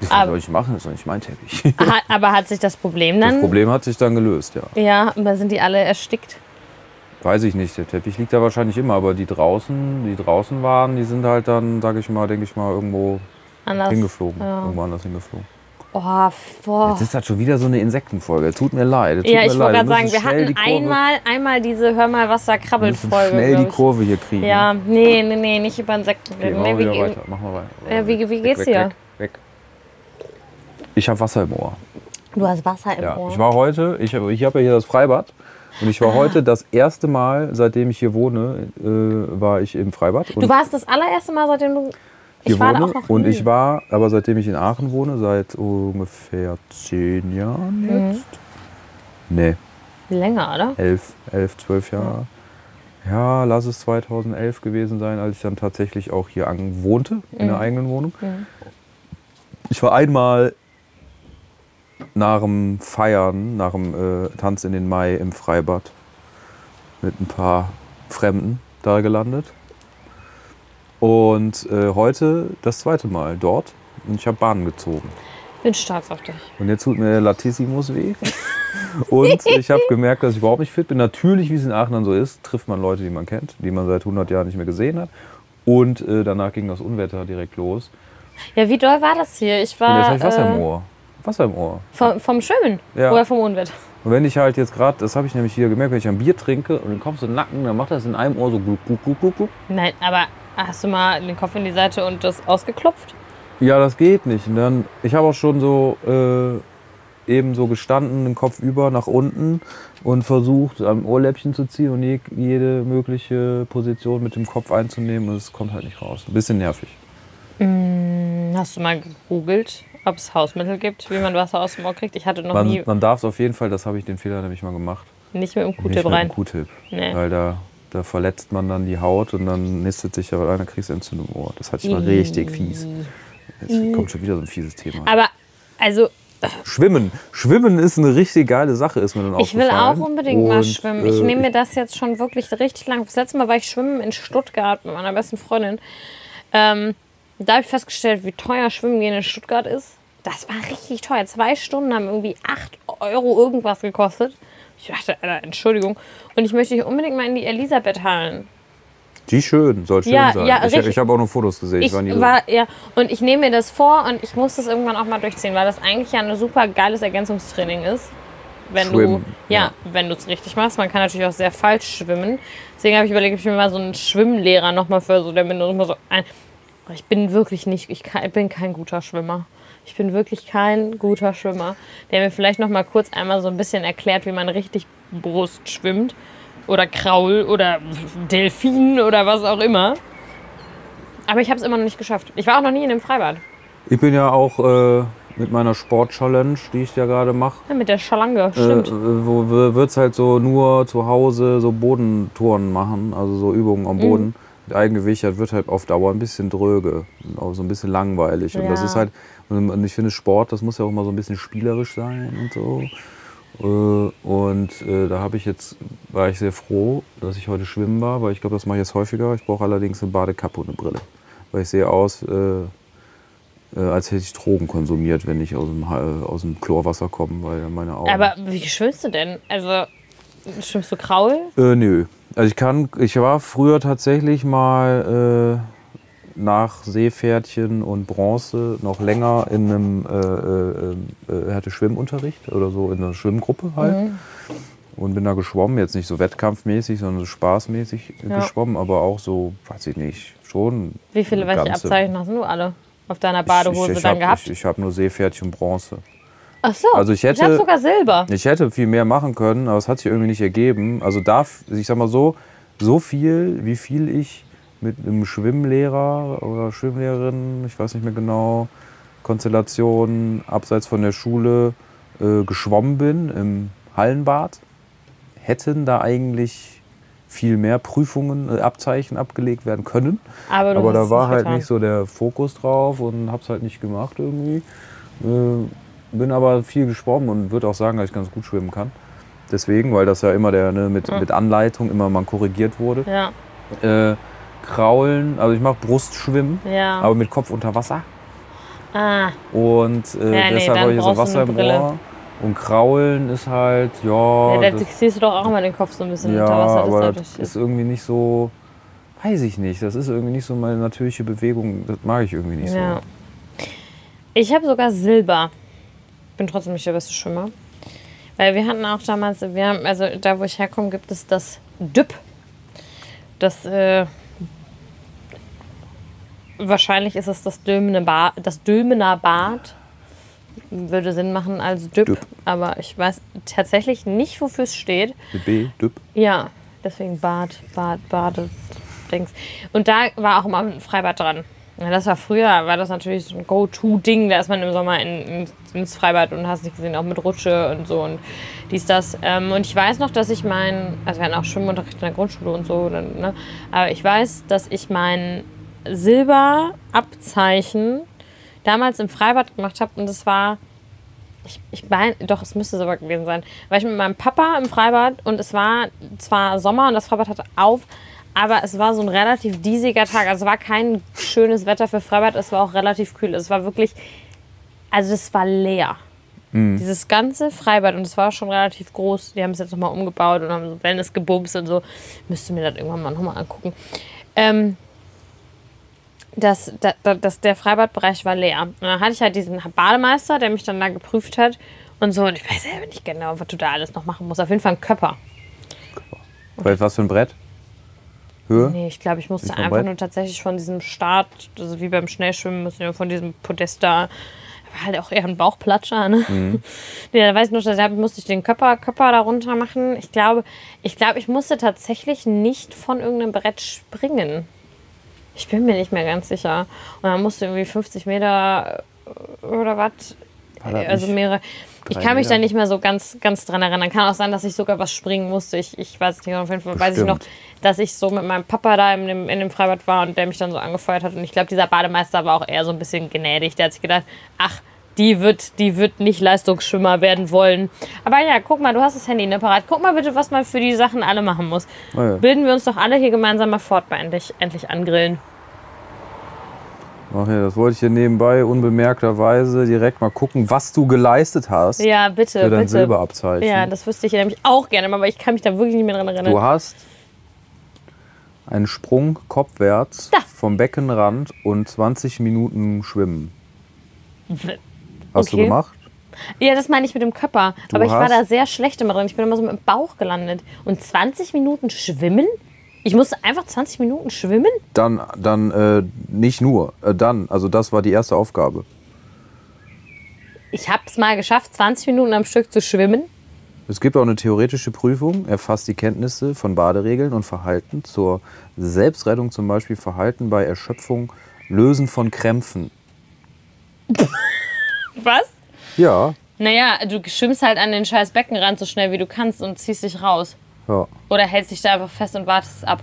Speaker 2: Was
Speaker 1: Aber-
Speaker 2: soll ich machen? Das ist doch nicht mein Teppich.
Speaker 1: Hat, aber hat sich das Problem
Speaker 2: Das
Speaker 1: dann?
Speaker 2: Problem hat sich dann gelöst, ja.
Speaker 1: Ja, aber sind die alle erstickt?
Speaker 2: Weiß ich nicht, der Teppich liegt da wahrscheinlich immer, aber die draußen, die draußen waren, die sind halt dann, sag ich mal, denke ich mal, irgendwo
Speaker 1: Anders.
Speaker 2: hingeflogen.
Speaker 1: Ja.
Speaker 2: Irgendwo anders hingeflogen.
Speaker 1: Oh, boah.
Speaker 2: Jetzt ist das schon wieder so eine Insektenfolge. Tut mir leid. Tut
Speaker 1: Ja, ich wollte gerade sagen, wir
Speaker 2: schnell
Speaker 1: hatten einmal, einmal diese Hör mal, was da krabbelt Folge.
Speaker 2: schnell
Speaker 1: glaub
Speaker 2: die. Kurve hier kriegen.
Speaker 1: Ja, nee, nee, nee, nicht über Insekten
Speaker 2: Okay,
Speaker 1: reden.
Speaker 2: machen
Speaker 1: nee,
Speaker 2: wir weiter. Machen wir weiter.
Speaker 1: Äh, wie- wie geht's
Speaker 2: weg,
Speaker 1: dir?
Speaker 2: Weg, weg. Ich habe Wasser im Ohr.
Speaker 1: Du hast Wasser im
Speaker 2: Ja,
Speaker 1: Ohr.
Speaker 2: ich war heute, ich habe ich hab ja hier das Freibad. Und ich war heute das erste Mal, seitdem ich hier wohne, äh, war ich im Freibad. Und
Speaker 1: du warst das allererste Mal, seitdem du.
Speaker 2: hier
Speaker 1: Ich war da
Speaker 2: wohne.
Speaker 1: auch noch
Speaker 2: und
Speaker 1: nie.
Speaker 2: ich war, aber seitdem ich in Aachen wohne, seit ungefähr zehn Jahren
Speaker 1: Mhm.
Speaker 2: jetzt. Nee,
Speaker 1: Länger, oder?
Speaker 2: elf, elf, zwölf Jahre. Ja, lass es 2011 gewesen sein, als ich dann tatsächlich auch hier wohnte, in
Speaker 1: Mhm.
Speaker 2: der eigenen Wohnung. Ich war einmal nach dem Feiern, nach dem äh, Tanz in den Mai im Freibad mit ein paar Fremden da gelandet. Und äh, heute das zweite Mal dort und ich habe Bahnen gezogen.
Speaker 1: Bin stolz auf dich.
Speaker 2: Und jetzt tut mir Latissimus weh. Und ich habe gemerkt, dass ich überhaupt nicht fit bin. Natürlich, wie es in Aachen dann so ist, trifft man Leute, die man kennt, die man seit 100 Jahren nicht mehr gesehen hat. Und äh, danach ging das Unwetter direkt los.
Speaker 1: Ja, wie doll war das hier? Ich
Speaker 2: Und
Speaker 1: war.
Speaker 2: jetzt habe ich Wasser im
Speaker 1: äh.
Speaker 2: Wasser im Ohr.
Speaker 1: Vom, vom Schwimmen
Speaker 2: Ja.
Speaker 1: oder vom Unwetter?
Speaker 2: Und wenn ich halt jetzt gerade, das habe ich nämlich hier gemerkt, wenn ich ein Bier trinke und den Kopf so nacken, dann macht das in einem Ohr so gluck, gluck, gluck, gluck, gluck.
Speaker 1: Nein, aber hast du mal den Kopf in die Seite und das ausgeklopft?
Speaker 2: Ja, das geht nicht. Und dann, ich habe auch schon so äh, eben so gestanden, den Kopf über nach unten und versucht, am Ohrläppchen zu ziehen und je, jede mögliche Position mit dem Kopf einzunehmen und es kommt halt nicht raus. Ein bisschen nervig.
Speaker 1: Hast du mal gegoogelt, ob es Hausmittel gibt, wie man Wasser aus dem Ohr kriegt? Ich hatte noch
Speaker 2: Man,
Speaker 1: nie
Speaker 2: man darf es auf jeden Fall, das habe ich den Fehler nämlich mal gemacht.
Speaker 1: nicht mit dem
Speaker 2: nicht
Speaker 1: Q-Tip
Speaker 2: mit
Speaker 1: rein.
Speaker 2: dem Q-Tip.
Speaker 1: Nee.
Speaker 2: Weil da, da verletzt man dann die Haut und dann nistet sich ja eine Kriegsentzündung im Ohr. Das hatte ich mal richtig fies. Jetzt kommt schon wieder so ein fieses Thema.
Speaker 1: Aber also
Speaker 2: Schwimmen. Schwimmen ist eine richtig geile Sache, ist mir dann
Speaker 1: ich will auch unbedingt mal
Speaker 2: Und,
Speaker 1: schwimmen. Ich
Speaker 2: äh,
Speaker 1: nehme mir das jetzt schon wirklich richtig lang. Das letzte Mal war ich schwimmen in Stuttgart mit meiner besten Freundin. Ähm, da habe ich festgestellt, wie teuer Schwimmen gehen in Stuttgart ist. Das war richtig teuer. Zwei Stunden haben irgendwie 8 Euro irgendwas gekostet. Ich dachte, Alter, Entschuldigung. Und ich möchte hier unbedingt mal in die Elisabeth-Hallen.
Speaker 2: Die schön, soll schön
Speaker 1: Ja,
Speaker 2: sein.
Speaker 1: ja,
Speaker 2: ich ich habe auch noch Fotos gesehen.
Speaker 1: Ich
Speaker 2: so-
Speaker 1: war, ja, und ich nehme mir das vor und ich muss das irgendwann auch mal durchziehen, weil das eigentlich ja ein super geiles Ergänzungstraining ist. Wenn
Speaker 2: Schwimmen,
Speaker 1: du, ja,
Speaker 2: ja.
Speaker 1: wenn du es richtig machst. Man kann natürlich auch sehr falsch schwimmen. Deswegen habe ich überlegt, ob ich mir mal so einen Schwimmlehrer nochmal für so, der mir noch mal so ein. Ich bin wirklich nicht, ich, kann, ich bin kein guter Schwimmer. Ich bin wirklich kein guter Schwimmer, der mir vielleicht noch mal kurz einmal so ein bisschen erklärt, wie man richtig Brust schwimmt oder Kraul oder Delfin oder was auch immer. Aber ich habe es immer noch nicht geschafft. Ich war auch noch nie in einem Freibad.
Speaker 2: Ich bin ja auch äh, mit meiner Sport-Challenge, die ich ja gerade mache,
Speaker 1: Ja, mit der Schalange,
Speaker 2: äh,
Speaker 1: stimmt.
Speaker 2: wo wird es halt so nur zu Hause so Bodentouren machen, also so Übungen
Speaker 1: Mhm.
Speaker 2: am Boden. Mit Eigengewicht, das wird halt auf Dauer ein bisschen dröge, auch so ein bisschen langweilig. Und das
Speaker 1: Ja.
Speaker 2: ist halt, und ich finde Sport, das muss ja auch mal so ein bisschen spielerisch sein und so. Äh, Und äh, da habe ich jetzt, war ich sehr froh, dass ich heute schwimmen war, weil ich glaube, das mache ich jetzt häufiger. Ich brauche allerdings eine Badekappe und eine Brille. Weil ich sehe aus, äh, als hätte ich Drogen konsumiert, wenn ich aus dem, aus dem Chlorwasser komme, weil meine Augen.
Speaker 1: Aber wie schwimmst du denn? Also, schwimmst du Kraul?
Speaker 2: Äh, nö. Also ich kann, ich war früher tatsächlich mal äh, nach Seepferdchen und Bronze noch länger in einem, äh, äh, äh, hatte Schwimmunterricht oder so in einer Schwimmgruppe halt. Und bin da geschwommen, jetzt nicht so wettkampfmäßig, sondern so spaßmäßig
Speaker 1: Ja.
Speaker 2: geschwommen, aber auch so, weiß ich nicht, schon.
Speaker 1: Wie viele, welche Abzeichen hast du alle auf deiner Badehose
Speaker 2: ich, ich,
Speaker 1: dann
Speaker 2: hab,
Speaker 1: gehabt?
Speaker 2: Ich, ich habe nur Seepferdchen und Bronze.
Speaker 1: Ach so,
Speaker 2: also ich
Speaker 1: ich habe
Speaker 2: hätte-
Speaker 1: sogar Silber.
Speaker 2: Ich hätte viel mehr machen können, aber es hat sich irgendwie nicht ergeben. Also darf, ich sag mal so, so viel, wie viel ich mit einem Schwimmlehrer oder Schwimmlehrerin, ich weiß nicht mehr genau, Konstellation abseits von der Schule äh, geschwommen bin im Hallenbad, hätten da eigentlich viel mehr Prüfungen, äh, Abzeichen abgelegt werden können.
Speaker 1: Aber,
Speaker 2: Aber da war
Speaker 1: nicht
Speaker 2: halt
Speaker 1: getan.
Speaker 2: nicht so der Fokus drauf und hab's halt nicht gemacht irgendwie. Äh, bin aber viel geschwommen und würde auch sagen, dass ich ganz gut schwimmen kann. Deswegen, weil das ja immer der ne, mit, mit Anleitung immer mal korrigiert wurde.
Speaker 1: Ja,
Speaker 2: Äh, Kraulen, also ich mache Brustschwimmen,
Speaker 1: ja.
Speaker 2: aber mit Kopf unter Wasser.
Speaker 1: ah,
Speaker 2: Und äh,
Speaker 1: nee,
Speaker 2: deshalb
Speaker 1: dann
Speaker 2: habe ich so Wasser im. Ohr. Und Kraulen ist halt, ja.
Speaker 1: ja, da
Speaker 2: das-
Speaker 1: siehst du doch auch immer den Kopf so ein bisschen
Speaker 2: ja,
Speaker 1: unter Wasser. Das
Speaker 2: aber
Speaker 1: ist
Speaker 2: das ist irgendwie nicht so, weiß ich nicht. Das ist irgendwie nicht so meine natürliche Bewegung. Das mag ich irgendwie nicht
Speaker 1: ja. Ich habe sogar Silber. Bin trotzdem nicht der beste Schwimmer. Weil wir hatten auch damals, wir haben, also da wo ich herkomme, gibt es das DÜP. Das, äh, wahrscheinlich ist es das Dülmener Bad, das Dülmener Bad. Würde Sinn machen als DÜP,
Speaker 2: DÜP.
Speaker 1: aber ich weiß tatsächlich nicht, wofür es steht.
Speaker 2: B, Düpp.
Speaker 1: Ja, deswegen Bad, Bad, Bade, Dings. Und da war auch immer ein Freibad dran. Ja, das war früher, war das natürlich so ein Go-To-Ding. Da ist man im Sommer in, in, ins Freibad und hast nicht gesehen, auch mit Rutsche und so und dies, das. Ähm, und ich weiß noch, dass ich mein, also wir hatten auch Schwimmunterricht in der Grundschule und so, ne? aber ich weiß, dass ich mein Silberabzeichen damals im Freibad gemacht habe und es war ich, ich meine, doch, es müsste aber gewesen sein. War ich mit meinem Papa im Freibad und es war zwar Sommer und das Freibad hatte auf, aber es war so ein relativ diesiger Tag. Also es war kein schönes Wetter für Freibad, es war auch relativ kühl. Es war wirklich, also es war leer. Dieses ganze Freibad und es war schon relativ groß. Die haben es jetzt nochmal umgebaut und haben so Wellness gebumst und so. Müsste mir das irgendwann mal nochmal angucken. Ähm, das, da- da- das, der Freibadbereich war leer. Und dann hatte ich halt diesen Bademeister, der mich dann da geprüft hat und so. Und ich weiß ja nicht genau, was du da alles noch machen musst. Auf jeden Fall ein Körper.
Speaker 2: Weil was für ein Brett? Höhe?
Speaker 1: Nee, ich glaube, ich musste einfach
Speaker 2: weit?
Speaker 1: nur tatsächlich von diesem Start, also wie beim Schnellschwimmen, müssen wir von diesem Podest da. War halt auch eher ein Bauchplatscher, ne?
Speaker 2: Mhm.
Speaker 1: Nee, da weiß ich noch, da musste ich den Körper, Körper da runter machen. Ich glaube, ich glaube, ich musste tatsächlich nicht von irgendeinem Brett springen. Ich bin mir nicht mehr ganz sicher. Und dann musste irgendwie 50 Meter äh, oder was. Also
Speaker 2: nicht
Speaker 1: mehrere. Ich kann mich da nicht mehr so ganz, ganz dran erinnern. Kann auch sein, dass ich sogar was springen musste. Ich, ich weiß es nicht. Auf jeden Fall weiß ich noch, dass ich so mit meinem Papa da in dem, in dem Freibad war und der mich dann so angefeuert hat. Und ich glaube, dieser Bademeister war auch eher so ein bisschen gnädig. Der hat sich gedacht, ach, die wird, die wird nicht Leistungsschwimmer werden wollen. Aber ja, guck mal, du hast das Handy ne, parat. Guck mal bitte, was man für die Sachen alle machen muss.
Speaker 2: Ah ja.
Speaker 1: Bilden wir uns doch alle hier gemeinsam mal fort bei endlich, endlich angrillen.
Speaker 2: Ach ja, das wollte ich hier nebenbei unbemerkterweise direkt mal gucken, was du geleistet hast
Speaker 1: Ja, bitte,
Speaker 2: für dein
Speaker 1: bitte.
Speaker 2: Silberabzeichen.
Speaker 1: Ja, das wüsste ich ja nämlich auch gerne, aber ich kann mich da wirklich nicht mehr dran erinnern.
Speaker 2: Du hast einen Sprung kopfwärts
Speaker 1: Da.
Speaker 2: vom Beckenrand und 20 Minuten Schwimmen. Hast du
Speaker 1: Okay.
Speaker 2: gemacht?
Speaker 1: Ja, das meine ich mit dem Körper.
Speaker 2: Du
Speaker 1: aber ich war da sehr schlecht immer drin. Ich bin immer so mit dem Bauch gelandet. Und 20 Minuten schwimmen? Ich musste einfach 20 Minuten schwimmen?
Speaker 2: Dann, dann äh, nicht nur. Äh, dann, also das war die erste Aufgabe.
Speaker 1: Ich habe es mal geschafft, 20 Minuten am Stück zu schwimmen.
Speaker 2: Es gibt auch eine theoretische Prüfung, erfasst die Kenntnisse von Baderegeln und Verhalten zur Selbstrettung, zum Beispiel Verhalten bei Erschöpfung, Lösen von Krämpfen.
Speaker 1: Was?
Speaker 2: Ja,
Speaker 1: Naja, du schwimmst halt an den scheiß Beckenrand so schnell wie du kannst und ziehst dich raus.
Speaker 2: Ja.
Speaker 1: Oder hältst dich da einfach fest und wartest ab.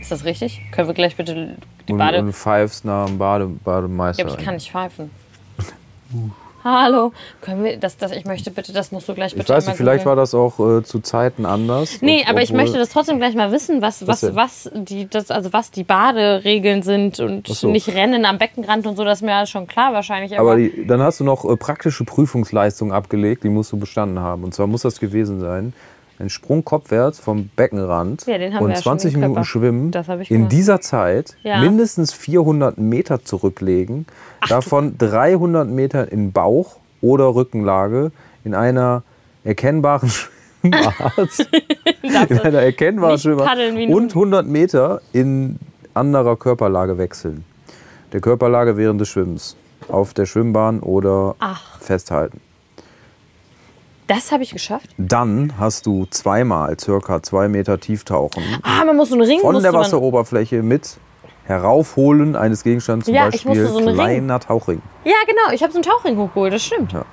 Speaker 1: Ist das richtig? Können wir gleich bitte die
Speaker 2: Und,
Speaker 1: Bade...
Speaker 2: und pfeifst nach dem Bade, Bademeister.
Speaker 1: ja, aber ich kann nicht pfeifen.
Speaker 2: Uh.
Speaker 1: Hallo, können wir das, das, ich möchte bitte, das musst du gleich bitte
Speaker 2: ich weiß nicht, vielleicht war das auch äh, zu Zeiten anders.
Speaker 1: Nee, aber ich möchte das trotzdem gleich mal wissen, was, was, was, die, das, also was die Baderegeln sind und
Speaker 2: so.
Speaker 1: nicht Rennen am Beckenrand und so, das ist mir alles schon klar wahrscheinlich. Aber,
Speaker 2: Aber die, dann hast du noch äh, praktische Prüfungsleistungen abgelegt, die musst du bestanden haben. Und zwar muss das gewesen sein, ein Sprung kopfwärts vom Beckenrand
Speaker 1: Ja,
Speaker 2: und
Speaker 1: ja schon
Speaker 2: 20
Speaker 1: im
Speaker 2: Minuten
Speaker 1: Körper.
Speaker 2: schwimmen, in dieser Zeit
Speaker 1: Ja.
Speaker 2: mindestens 400 Meter zurücklegen, davon 300 Meter in Bauch- oder Rückenlage in einer erkennbaren Schwimmart, in einer erkennbaren Schwimmart und 100 Meter in anderer Körperlage wechseln. Der Körperlage während des Schwimmens. Auf der Schwimmbahn oder
Speaker 1: Ach.
Speaker 2: festhalten.
Speaker 1: Das habe ich geschafft.
Speaker 2: Dann hast du zweimal circa zwei Meter Tieftauchen
Speaker 1: Ah, man muss so einen Ring.
Speaker 2: von der Wasseroberfläche mit Heraufholen eines Gegenstands, zum
Speaker 1: Ja,
Speaker 2: Beispiel
Speaker 1: so einen Ring-
Speaker 2: kleiner Tauchring.
Speaker 1: Ja, genau. Ich habe so einen Tauchring hochgeholt. Das stimmt.
Speaker 2: Ja.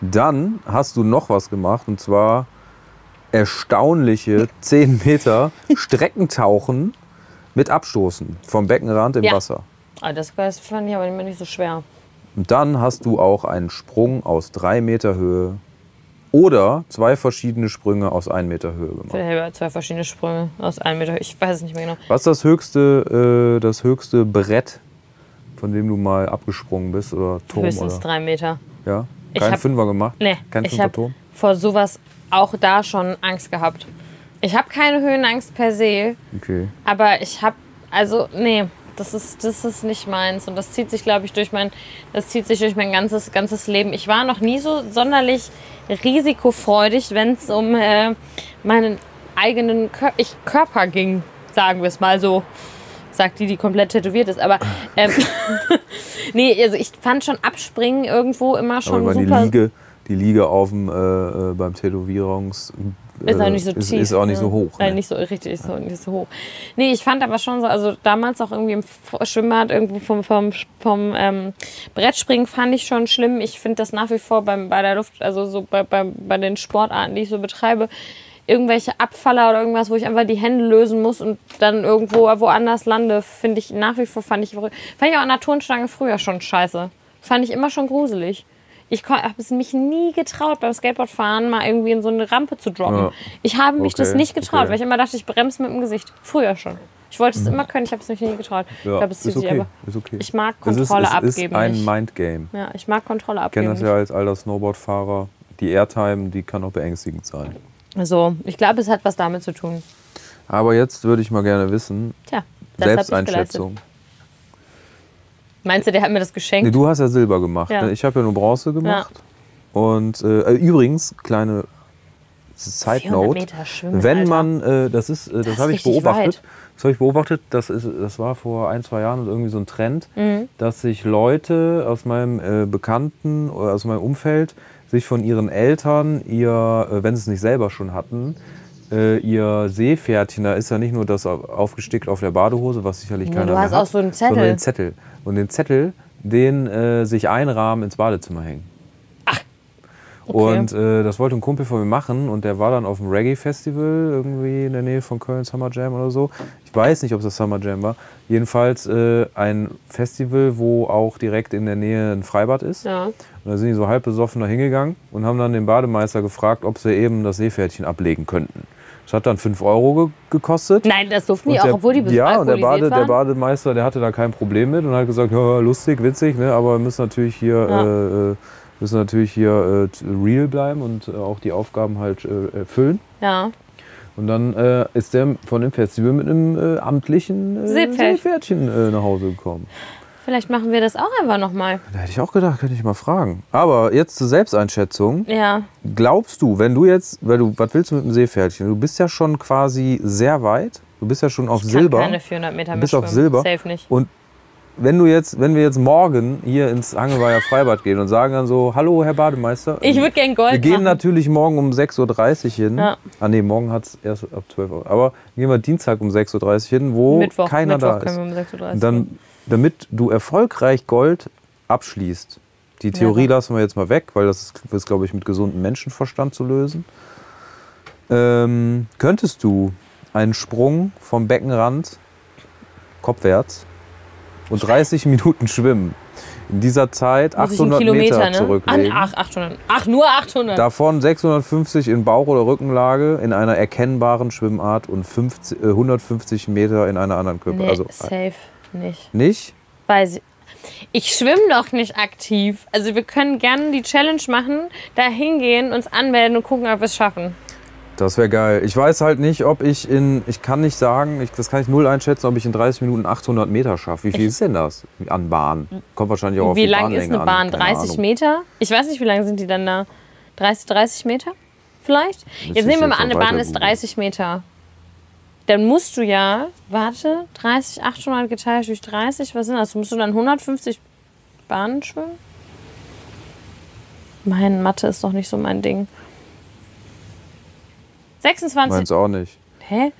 Speaker 2: Dann hast du noch was gemacht und zwar erstaunliche 10 Meter Streckentauchen mit Abstoßen vom Beckenrand im
Speaker 1: Ja.
Speaker 2: Wasser.
Speaker 1: Ah, das, das fand ich aber nicht so schwer.
Speaker 2: Und dann hast du auch einen Sprung aus 3 Meter Höhe oder zwei verschiedene Sprünge aus 1 Meter Höhe gemacht.
Speaker 1: Helber zwei verschiedene Sprünge aus einem Meter. Ich weiß es nicht mehr genau.
Speaker 2: Was ist das höchste, äh, das höchste Brett, von dem du mal abgesprungen bist oder Turm
Speaker 1: Höchstens
Speaker 2: oder?
Speaker 1: drei Meter.
Speaker 2: Ja?
Speaker 1: Ich
Speaker 2: Kein
Speaker 1: hab-
Speaker 2: Fünfer gemacht?
Speaker 1: Nee,
Speaker 2: Kein
Speaker 1: ich habe vor sowas auch da schon Angst gehabt. Ich habe keine Höhenangst per se,
Speaker 2: Okay.
Speaker 1: aber ich habe, also, nee, das ist, das ist nicht meins. Und das zieht sich, glaube ich, durch mein, das zieht sich durch mein ganzes, ganzes Leben. Ich war noch nie so sonderlich risikofreudig, wenn es um äh, meinen eigenen Kör ich, Körper ging, sagen wir es mal so. Sagt die, die komplett tätowiert ist. Aber ähm, nee, also ich fand schon Abspringen irgendwo immer schon
Speaker 2: Aber die
Speaker 1: super.
Speaker 2: Liege, die Liege auf dem, äh, äh, beim Tätowierungs...
Speaker 1: Ist auch
Speaker 2: äh,
Speaker 1: nicht so
Speaker 2: ist,
Speaker 1: tief.
Speaker 2: Ist auch nicht
Speaker 1: ne?
Speaker 2: so hoch.
Speaker 1: Nein,
Speaker 2: ne?
Speaker 1: nicht so richtig, ist so, nicht so hoch. Nee, ich fand aber schon so, also damals auch irgendwie im Schwimmbad irgendwo vom, vom, vom ähm, Brettspringen fand ich schon schlimm. Ich finde das nach wie vor beim, bei der Luft, also so bei, bei, bei den Sportarten, die ich so betreibe, irgendwelche Abfaller oder irgendwas, wo ich einfach die Hände lösen muss und dann irgendwo woanders lande, finde ich nach wie vor, fand ich, fand ich auch an der Turnstange früher schon scheiße. Fand ich immer schon gruselig. Ich habe es mich nie getraut, beim Skateboardfahren mal irgendwie in so eine Rampe zu droppen.
Speaker 2: Ja.
Speaker 1: Ich habe mich das
Speaker 2: Okay,
Speaker 1: nicht getraut,
Speaker 2: okay.
Speaker 1: weil ich immer dachte, ich bremse mit dem Gesicht. Früher schon. Ich wollte es immer können, ich habe es mich nie getraut. ich
Speaker 2: Ja,
Speaker 1: glaube, es
Speaker 2: ist okay.
Speaker 1: aber.
Speaker 2: Ist okay.
Speaker 1: Ich mag
Speaker 2: Es ist,
Speaker 1: Kontrolle
Speaker 2: es
Speaker 1: abgeben.
Speaker 2: ist ein. Mindgame.
Speaker 1: Ja, ich mag Kontrolle
Speaker 2: Ich kenne
Speaker 1: abgeben.
Speaker 2: das ja als alter Snowboardfahrer. Die Airtime, die kann auch beängstigend sein.
Speaker 1: nicht. So, ich glaube, es hat was damit zu tun.
Speaker 2: Aber jetzt würde ich mal gerne wissen,
Speaker 1: Tja, das ich.
Speaker 2: Selbsteinschätzung.
Speaker 1: Meinst du, der hat mir das geschenkt?
Speaker 2: Nee, du hast ja Silber gemacht.
Speaker 1: Ja.
Speaker 2: ne? Ich habe ja nur Bronze gemacht. Und äh, übrigens, kleine Side
Speaker 1: 400
Speaker 2: Note,
Speaker 1: schwimmen,
Speaker 2: wenn man, äh, das ist, äh, das,
Speaker 1: ist
Speaker 2: habe ich beobachtet.
Speaker 1: weit.
Speaker 2: Das habe ich beobachtet. Das ist, das war vor ein zwei Jahren irgendwie so ein Trend,
Speaker 1: Mhm.
Speaker 2: dass sich Leute aus meinem äh, Bekannten oder aus meinem Umfeld sich von ihren Eltern ihr, äh, wenn sie es nicht selber schon hatten, äh, ihr Seepferdchen, da ist ja nicht nur das au- aufgestickt auf der Badehose, was sicherlich keiner
Speaker 1: du
Speaker 2: mehr
Speaker 1: hast
Speaker 2: hat,
Speaker 1: auch so einen
Speaker 2: sondern
Speaker 1: Zettel.
Speaker 2: den Zettel. Und den Zettel, den äh, sich einrahmen ins Badezimmer hängen.
Speaker 1: Okay.
Speaker 2: Und äh, das wollte ein Kumpel von mir machen und der war dann auf dem Reggae-Festival irgendwie in der Nähe von Köln, Summer Jam oder so. Ich weiß nicht, ob es das Summer Jam war. Jedenfalls äh, ein Festival, wo auch direkt in der Nähe ein Freibad ist.
Speaker 1: Ja.
Speaker 2: Und da sind die so halb besoffen da hingegangen und haben dann den Bademeister gefragt, ob sie eben das Seepferdchen ablegen könnten. Das hat dann 5 Euro ge gekostet.
Speaker 1: Nein, das durften die
Speaker 2: Und
Speaker 1: auch,
Speaker 2: der-
Speaker 1: obwohl die bis
Speaker 2: Ja, und der, Bade, der. Bademeister, der hatte da kein Problem mit und hat gesagt, ja, lustig, witzig, ne, aber wir müssen natürlich hier,
Speaker 1: Ja.
Speaker 2: äh, äh, müssen natürlich hier äh, real bleiben und äh, auch die Aufgaben halt äh, erfüllen.
Speaker 1: ja.
Speaker 2: Und dann äh, ist der von dem Festival mit einem äh, amtlichen äh,
Speaker 1: Seepferd.
Speaker 2: Seepferdchen äh, nach Hause gekommen.
Speaker 1: Vielleicht machen wir das auch einfach nochmal.
Speaker 2: Da hätte ich auch gedacht, könnte ich mal fragen. Aber jetzt zur Selbsteinschätzung.
Speaker 1: Ja.
Speaker 2: Glaubst du, wenn du jetzt, weil du, was willst du mit dem Seepferdchen? Du bist ja schon quasi sehr weit. Du bist ja schon auf
Speaker 1: Ich
Speaker 2: Silber.
Speaker 1: kann keine 400 Meter mehr
Speaker 2: Bis auf. Silber.
Speaker 1: Safe nicht.
Speaker 2: Und wenn du jetzt, wenn wir jetzt morgen hier ins Hangelweiher Freibad gehen und sagen dann so, hallo Herr Bademeister.
Speaker 1: Ich würde gern Gold
Speaker 2: Wir gehen
Speaker 1: machen.
Speaker 2: natürlich morgen um 6.30 Uhr hin.
Speaker 1: Ja.
Speaker 2: Ah nee, morgen hat es erst ab 12 Uhr. Aber gehen wir Dienstag um 6.30 Uhr hin, wo
Speaker 1: Mittwoch,
Speaker 2: keiner
Speaker 1: Mittwoch
Speaker 2: da ist.
Speaker 1: können wir um 6.30 Uhr.
Speaker 2: Dann, damit du erfolgreich Gold abschließt. Die Theorie
Speaker 1: Ja.
Speaker 2: lassen wir jetzt mal weg, weil das ist, ist glaube ich, mit gesundem Menschenverstand zu lösen. Ähm, könntest du einen Sprung vom Beckenrand kopfwärts und 30 Minuten schwimmen, in dieser Zeit
Speaker 1: Muss ich einen
Speaker 2: 800
Speaker 1: Kilometer,
Speaker 2: Meter
Speaker 1: ne?
Speaker 2: zurücklegen,
Speaker 1: Ach, 800. Ach, nur 800.
Speaker 2: davon 650 in Bauch- oder Rückenlage in einer erkennbaren Schwimmart und 50, äh, 150 Meter in einer anderen Körper.
Speaker 1: nee,
Speaker 2: also
Speaker 1: safe nicht.
Speaker 2: nicht?
Speaker 1: Weiß ich. Ich schwimme doch nicht aktiv. Also wir können gerne die Challenge machen, da hingehen, uns anmelden und gucken, ob wir es schaffen.
Speaker 2: Das wäre geil. Ich weiß halt nicht, ob ich in, ich kann nicht sagen, ich, das kann ich null einschätzen, ob ich in 30 Minuten 800 Meter schaffe. Wie viel ist denn das an Bahn? Kommt wahrscheinlich auch auf
Speaker 1: wie
Speaker 2: die
Speaker 1: lang
Speaker 2: Bahnlänge
Speaker 1: ist eine. Bahn?
Speaker 2: Keine
Speaker 1: 30
Speaker 2: Ahnung.
Speaker 1: Meter? Ich weiß nicht, wie lang sind die dann da? 30, 30 Meter? Vielleicht? Jetzt nehmen
Speaker 2: ich
Speaker 1: wir mal an, eine Bahn ist
Speaker 2: googeln.
Speaker 1: 30 Meter. Dann musst du ja, warte, 30, 800 geteilt durch 30, was sind das? Musst du dann 150 Bahnen schwimmen? Mein Mathe ist doch nicht so mein Ding. 26.
Speaker 2: Meinst du auch nicht?
Speaker 1: Hä?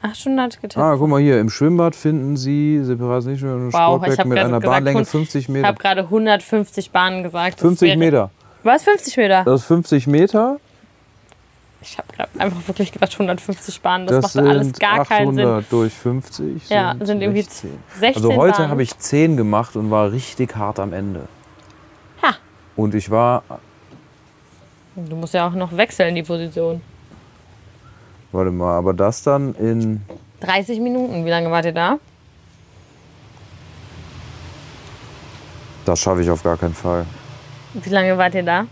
Speaker 1: 800 geteilt.
Speaker 2: Ah, guck mal hier, im Schwimmbad finden Sie separat nicht nur ein
Speaker 1: Wow, ich
Speaker 2: Sportbecken mit einer
Speaker 1: gesagt,
Speaker 2: Bahnlänge
Speaker 1: hun-
Speaker 2: 50
Speaker 1: ich
Speaker 2: Meter.
Speaker 1: habe gerade 150 Bahnen gesagt. Das
Speaker 2: 50
Speaker 1: wäre-
Speaker 2: Meter.
Speaker 1: Was? 50 Meter?
Speaker 2: Das ist 50 Meter.
Speaker 1: Ich habe einfach wirklich gedacht 150 Bahnen. Das,
Speaker 2: Das,
Speaker 1: macht
Speaker 2: sind
Speaker 1: alles gar keinen Sinn.
Speaker 2: 800 durch 50.
Speaker 1: Ja, sind irgendwie
Speaker 2: 16.
Speaker 1: 16
Speaker 2: Also heute habe ich 10 gemacht und war richtig hart am Ende.
Speaker 1: Ha.
Speaker 2: Und ich war,
Speaker 1: Du musst ja auch noch wechseln, die Position.
Speaker 2: warte mal, aber das dann in
Speaker 1: 30 Minuten. Wie lange wart ihr da?
Speaker 2: Das schaffe ich auf gar keinen Fall.
Speaker 1: Wie lange wart ihr da?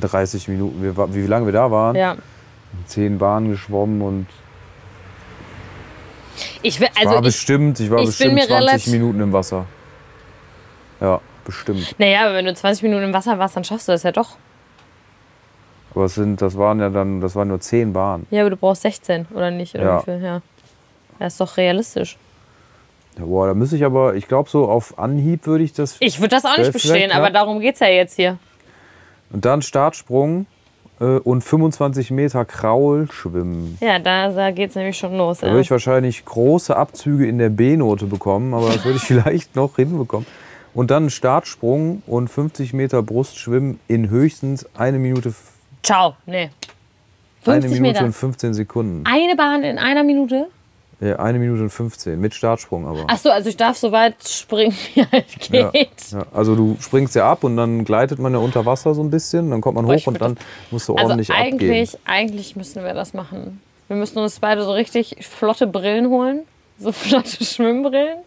Speaker 2: 30 Minuten, wir, wie lange wir da waren,
Speaker 1: Ja.
Speaker 2: zehn Bahnen geschwommen und
Speaker 1: Ich will,
Speaker 2: Ich war
Speaker 1: also ich,
Speaker 2: bestimmt, ich war
Speaker 1: ich
Speaker 2: bestimmt
Speaker 1: mir
Speaker 2: 20
Speaker 1: relativ-
Speaker 2: Minuten im Wasser. Ja, bestimmt.
Speaker 1: naja, aber wenn du 20 Minuten im Wasser warst, dann schaffst du das ja doch.
Speaker 2: Aber es sind, das waren ja dann, das waren nur 10 Bahnen.
Speaker 1: Ja, aber du brauchst 16, oder nicht? Oder
Speaker 2: Ja.
Speaker 1: viel? Ja. Das ist doch realistisch.
Speaker 2: Ja, boah, da müsste ich aber, ich glaube so auf Anhieb würde ich das.
Speaker 1: Ich würde das auch nicht bestehen, aber darum geht es ja jetzt hier.
Speaker 2: Und dann Startsprung äh, und 25 Meter Kraul schwimmen.
Speaker 1: Ja, da, da geht es nämlich schon los.
Speaker 2: Da
Speaker 1: Ja.
Speaker 2: würde ich wahrscheinlich große Abzüge in der B-Note bekommen, aber das würde ich vielleicht noch hinbekommen. Und dann Startsprung und 50 Meter Brustschwimmen in höchstens eine Minute,
Speaker 1: Ciao. Nee.
Speaker 2: eine
Speaker 1: 50
Speaker 2: Minute
Speaker 1: Meter.
Speaker 2: und 15 Sekunden.
Speaker 1: Eine Bahn in einer Minute?
Speaker 2: Ja, eine Minute und 15 mit Startsprung aber.
Speaker 1: Ach so, also ich darf so weit springen, wie halt
Speaker 2: Ja,
Speaker 1: geht.
Speaker 2: ja. Also du springst ja ab und dann gleitet man ja unter Wasser so ein bisschen, dann kommt man
Speaker 1: Boah,
Speaker 2: hoch und dann musst du
Speaker 1: Also
Speaker 2: ordentlich abgehen.
Speaker 1: eigentlich, eigentlich müssen wir das machen. Wir müssen uns beide so richtig flotte Brillen holen. So flotte Schwimmbrillen.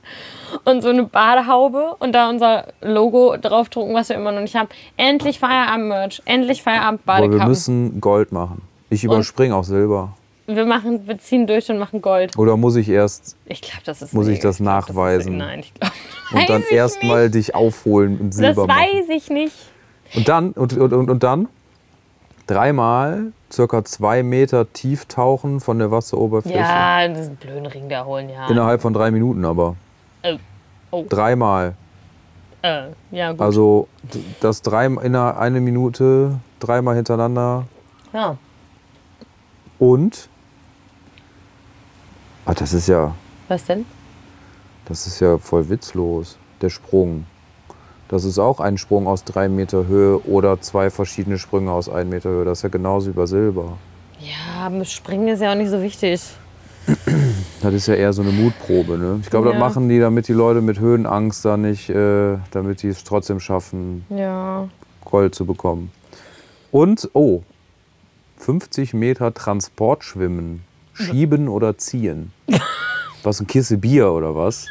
Speaker 1: Und so eine Badehaube und da unser Logo draufdrucken, was wir immer noch nicht haben. Endlich Feierabend-Merch. Endlich
Speaker 2: Aber wir
Speaker 1: Feierabend-Badekappen.
Speaker 2: müssen Gold machen. Ich überspringe auch Silber.
Speaker 1: Wir, machen, wir ziehen durch und machen Gold.
Speaker 2: Oder muss ich erst
Speaker 1: Ich glaube, das ist.
Speaker 2: Muss ich das nachweisen?
Speaker 1: nein, ich glaube.
Speaker 2: und dann erstmal dich aufholen und
Speaker 1: Das
Speaker 2: Silber machen.
Speaker 1: weiß ich nicht.
Speaker 2: Und dann, und, und, und, und dann dreimal circa zwei Meter tief tauchen von der Wasseroberfläche.
Speaker 1: Ja, diesen blöden Ring da holen, ja.
Speaker 2: Innerhalb von drei Minuten aber.
Speaker 1: Oh. Oh.
Speaker 2: Dreimal.
Speaker 1: Äh, ja, gut.
Speaker 2: Also das drei in einer eine Minute, dreimal hintereinander.
Speaker 1: ja.
Speaker 2: Und ah, das ist ja,
Speaker 1: Was denn?
Speaker 2: das ist ja voll witzlos. Der Sprung. Das ist auch ein Sprung aus drei Meter Höhe oder zwei verschiedene Sprünge aus ein Meter Höhe. Das ist ja genauso bei Silber.
Speaker 1: Ja, aber Springen ist ja auch nicht so wichtig.
Speaker 2: Das ist ja eher so eine Mutprobe. Ne? Ich glaube,
Speaker 1: Ja.
Speaker 2: das machen die, damit die Leute mit Höhenangst da nicht, äh, damit die es trotzdem schaffen,
Speaker 1: Ja.
Speaker 2: Gold zu bekommen. Und, oh, 50 Meter Transportschwimmen. Schieben oder ziehen. Was, ein Kiste Bier oder was?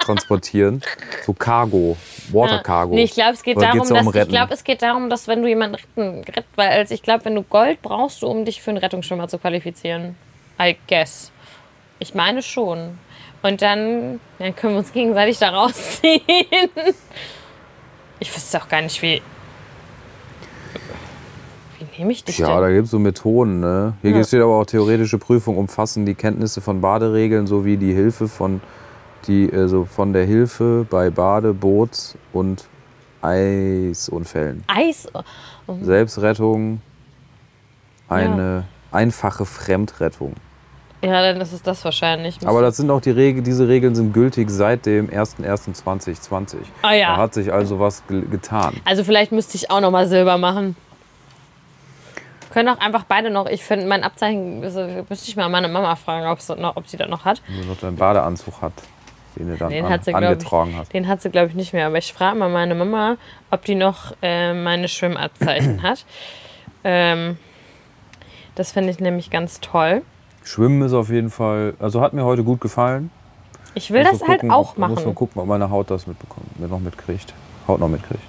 Speaker 2: Transportieren. So Cargo, Water Cargo.
Speaker 1: Nee, ich glaube, es geht
Speaker 2: Oder
Speaker 1: darum,
Speaker 2: um
Speaker 1: dass ich glaube, es geht darum, dass wenn du jemanden retten, rett, weil also ich glaube, wenn du Gold brauchst du, um dich für einen Rettungsschwimmer zu qualifizieren. I guess. Ich meine schon. Und dann, dann können wir uns gegenseitig da rausziehen. Ich wüsste auch gar nicht, wie. Nehme ich dich
Speaker 2: Ja,
Speaker 1: denn?
Speaker 2: da gibt es so Methoden. Ne? Hier
Speaker 1: Ja.
Speaker 2: steht aber auch theoretische Prüfungen umfassen die Kenntnisse von Baderegeln sowie die Hilfe von, die, also von der Hilfe bei Bade-, Boots- und Eisunfällen.
Speaker 1: Eis.
Speaker 2: Selbstrettung, eine einfache Fremdrettung.
Speaker 1: Ja, dann ist es das wahrscheinlich.
Speaker 2: Aber das sind auch die Regeln, diese Regeln sind gültig seit dem 01.01.2020.
Speaker 1: Ah ja.
Speaker 2: Da hat sich also was ge getan.
Speaker 1: Also vielleicht müsste ich auch noch mal Silber machen. Können auch einfach beide noch. Ich finde mein Abzeichen, also, müsste ich mal meine Mama fragen, noch, ob sie das noch hat.
Speaker 2: Du noch deinen Badeanzug hat, den du dann
Speaker 1: Den
Speaker 2: an,
Speaker 1: hat sie, glaube ich,
Speaker 2: angetragen hast.
Speaker 1: den hat sie, glaube ich, nicht mehr. Aber ich frage mal meine Mama, ob die noch äh, meine Schwimmabzeichen hat. Ähm, das finde ich nämlich ganz toll.
Speaker 2: Schwimmen ist auf jeden Fall, also hat mir heute gut gefallen.
Speaker 1: Ich will
Speaker 2: Muss
Speaker 1: das
Speaker 2: nur
Speaker 1: halt
Speaker 2: gucken,
Speaker 1: auch
Speaker 2: ob, Muss nur
Speaker 1: machen.
Speaker 2: gucken, ob meine Haut das mitbekommt, mir noch mitkriegt. Haut noch mitkriegt.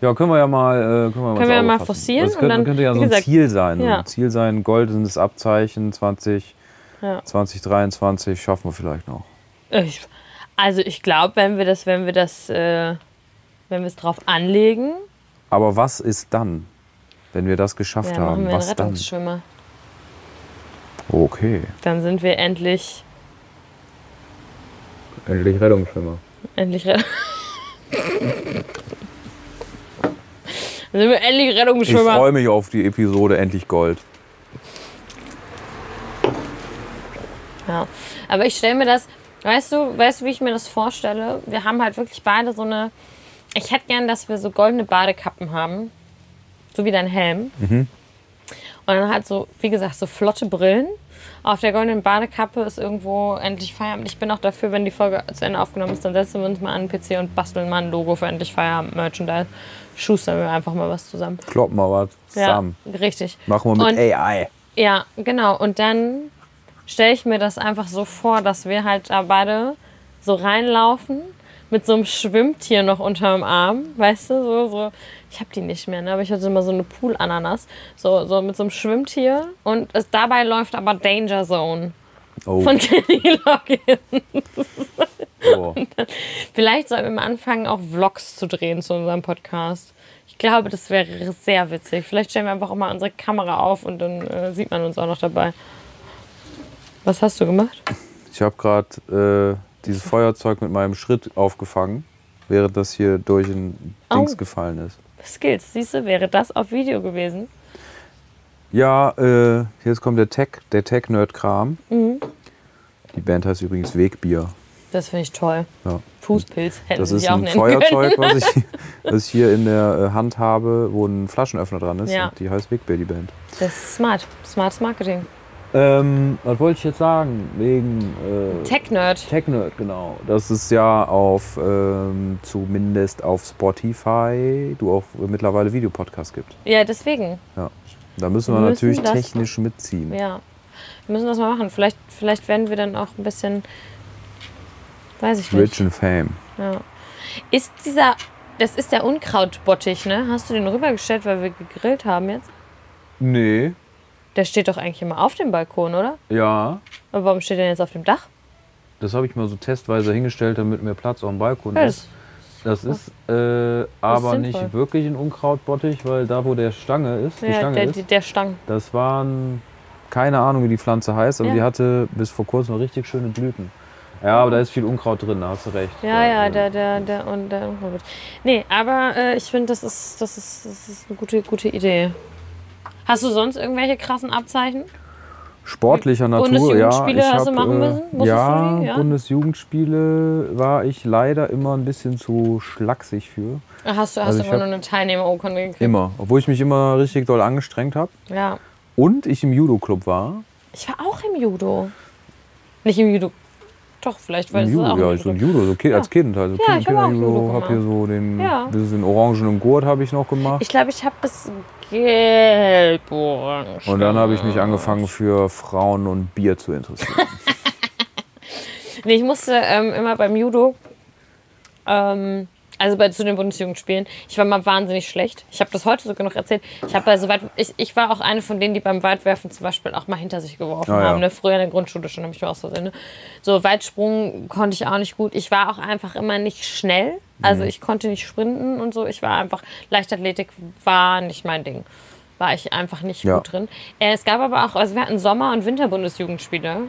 Speaker 2: Ja, können wir ja mal, äh, können wir
Speaker 1: Können wir ja mal forcieren
Speaker 2: Das
Speaker 1: und
Speaker 2: könnte,
Speaker 1: dann,
Speaker 2: könnte ja so ein
Speaker 1: gesagt,
Speaker 2: Ziel sein.
Speaker 1: Ja.
Speaker 2: ein Ziel sein, goldenes Abzeichen 20,
Speaker 1: Ja.
Speaker 2: 2023 schaffen wir vielleicht noch.
Speaker 1: Ich, also ich glaube, wenn wir das, wenn wir das, äh, wenn wir es drauf anlegen,
Speaker 2: Aber was ist dann, wenn wir das geschafft
Speaker 1: ja,
Speaker 2: haben?
Speaker 1: wir einen
Speaker 2: Was dann?
Speaker 1: Rettungsschwimmer.
Speaker 2: Okay,
Speaker 1: Dann sind wir endlich
Speaker 2: endlich Rettungsschwimmer.
Speaker 1: Endlich Rettung. Dann sind wir endlich
Speaker 2: Ich
Speaker 1: Rettungsschwimmer.
Speaker 2: freue mich auf die Episode Endlich Gold.
Speaker 1: Ja. Aber ich stelle mir das, weißt du, weißt du, wie ich mir das vorstelle? Wir haben halt wirklich beide so eine. Ich hätte gern, dass wir so goldene Badekappen haben. So wie dein Helm. Und dann halt so, wie gesagt, so flotte Brillen. Auf der goldenen Badekappe ist irgendwo endlich Feierabend. Ich bin auch dafür, wenn die Folge zu Ende aufgenommen ist, dann setzen wir uns mal an den PC und basteln mal ein Logo für endlich Feierabend Merchandise. Schustern wir einfach mal was zusammen.
Speaker 2: Kloppen wir was zusammen.
Speaker 1: Ja, richtig.
Speaker 2: Machen wir mit
Speaker 1: Und-
Speaker 2: AI.
Speaker 1: Ja, genau. Und dann stelle ich mir das einfach so vor, dass wir halt da beide so reinlaufen mit so einem Schwimmtier noch unterm Arm, weißt du, so, so. Ich habe die nicht mehr, ne? aber ich hatte immer so eine Pool-Ananas, so, so mit so einem Schwimmtier und es dabei läuft aber Danger Zone.
Speaker 2: Oh,
Speaker 1: von Kenny Loggins.
Speaker 2: oh.
Speaker 1: Vielleicht sollten wir mal anfangen, auch Vlogs zu drehen zu unserem Podcast. Ich glaube, das wäre sehr witzig. Vielleicht stellen wir einfach auch mal unsere Kamera auf und dann äh, sieht man uns auch noch dabei. Was hast du gemacht?
Speaker 2: Ich habe gerade äh, dieses Feuerzeug mit meinem Schritt aufgefangen, während das hier durch ein. Dings gefallen ist.
Speaker 1: Skills, siehst du, wäre das auf Video gewesen?
Speaker 2: Ja, äh, jetzt kommt der Tech, der Tech-Nerd-Kram.
Speaker 1: Mhm.
Speaker 2: Die Band heißt übrigens Wegbier.
Speaker 1: Das finde ich toll.
Speaker 2: Ja.
Speaker 1: Fußpilz hätten
Speaker 2: Das
Speaker 1: sie
Speaker 2: ist
Speaker 1: auch
Speaker 2: ein Feuerzeug, was ich, was ich hier in der äh, Hand habe, wo ein Flaschenöffner dran ist.
Speaker 1: Ja.
Speaker 2: Die heißt Wegbier, die Band.
Speaker 1: Das ist smart. Smartes Marketing.
Speaker 2: Ähm, was wollte ich jetzt sagen? Wegen äh,
Speaker 1: Tech-Nerd.
Speaker 2: Tech-Nerd, genau. Das ist ja auf, ähm, zumindest auf Spotify, du auch mittlerweile Videopodcast gibt.
Speaker 1: Ja, deswegen.
Speaker 2: Da müssen wir
Speaker 1: Wir
Speaker 2: natürlich
Speaker 1: müssen das-
Speaker 2: technisch mitziehen.
Speaker 1: Ja. Wir müssen das mal machen. Vielleicht, vielleicht werden wir dann auch ein bisschen. Weiß ich nicht.
Speaker 2: Rich and Fame.
Speaker 1: Ja. Ist dieser. Das ist der Unkrautbottich, ne? Hast du den rübergestellt, weil wir gegrillt haben jetzt?
Speaker 2: Nee,
Speaker 1: Der steht doch eigentlich immer auf dem Balkon, oder?
Speaker 2: ja.
Speaker 1: Aber warum steht der jetzt auf dem Dach?
Speaker 2: Das habe ich mal so testweise hingestellt, damit mehr Platz auf dem Balkon
Speaker 1: Ja,
Speaker 2: ist. Das ist äh, aber
Speaker 1: sinnvoll.
Speaker 2: nicht wirklich ein Unkrautbottich, weil da, wo der Stange ist, die
Speaker 1: ja,
Speaker 2: Stange
Speaker 1: der,
Speaker 2: ist,
Speaker 1: der, Stang.
Speaker 2: das waren keine Ahnung, wie die Pflanze heißt, aber
Speaker 1: Ja.
Speaker 2: die hatte bis vor kurzem richtig schöne Blüten. Ja, aber da ist viel Unkraut drin, da hast du recht.
Speaker 1: Ja, ja,
Speaker 2: äh,
Speaker 1: der, der, der und der Unkraut. Nee, aber äh, ich finde, das ist, das, ist, das ist eine gute, gute Idee. Hast du sonst irgendwelche krassen Abzeichen?
Speaker 2: Sportlicher Natur, ja.
Speaker 1: Bundesjugendspiele
Speaker 2: Ich
Speaker 1: hast du
Speaker 2: hab,
Speaker 1: machen
Speaker 2: äh,
Speaker 1: müssen? Musstest
Speaker 2: Ja?
Speaker 1: Ja?
Speaker 2: Bundesjugendspiele war ich leider immer ein bisschen zu schlaksig für.
Speaker 1: Ach, Hast du, hast
Speaker 2: Also
Speaker 1: du immer nur eine Teilnehmerurkunde gekriegt?
Speaker 2: Immer. Obwohl ich mich immer richtig doll angestrengt habe.
Speaker 1: Ja.
Speaker 2: Und ich im Judo-Club war.
Speaker 1: Ich war auch im Judo. Nicht im Judo. Doch, vielleicht, weil es
Speaker 2: Judo,
Speaker 1: auch
Speaker 2: ja, so im
Speaker 1: Judo.
Speaker 2: So Kind, als Kind halt. So
Speaker 1: Ja,
Speaker 2: kind,
Speaker 1: ich hab auch
Speaker 2: Kinderjudo,
Speaker 1: Judo
Speaker 2: hab hier so den,
Speaker 1: Ja.
Speaker 2: diesen orangenen Gurt habe ich noch gemacht.
Speaker 1: Ich glaube, ich habe bis gelb-orange.
Speaker 2: und dann habe ich mich angefangen für Frauen und Bier zu interessieren.
Speaker 1: Nee, ich musste ähm, immer beim Judo, ähm, also bei, zu den Bundesjugendspielen, ich war mal wahnsinnig schlecht. Ich habe das heute sogar noch erzählt. Ich, hab bei so weit, ich, ich war auch eine von denen, die beim Weitwerfen zum Beispiel auch mal hinter sich geworfen
Speaker 2: Ah, ja.
Speaker 1: haben. Ne? Früher in der Grundschule schon, habe ich mir auch so ne? So Weitsprung konnte ich auch nicht gut. Ich war auch einfach immer nicht schnell. Also
Speaker 2: Mhm.
Speaker 1: ich konnte nicht sprinten und so. Ich war einfach, Leichtathletik war nicht mein Ding. War ich einfach nicht
Speaker 2: Ja.
Speaker 1: gut drin. Äh, es gab aber auch, also wir hatten Sommer- und Winterbundesjugendspiele.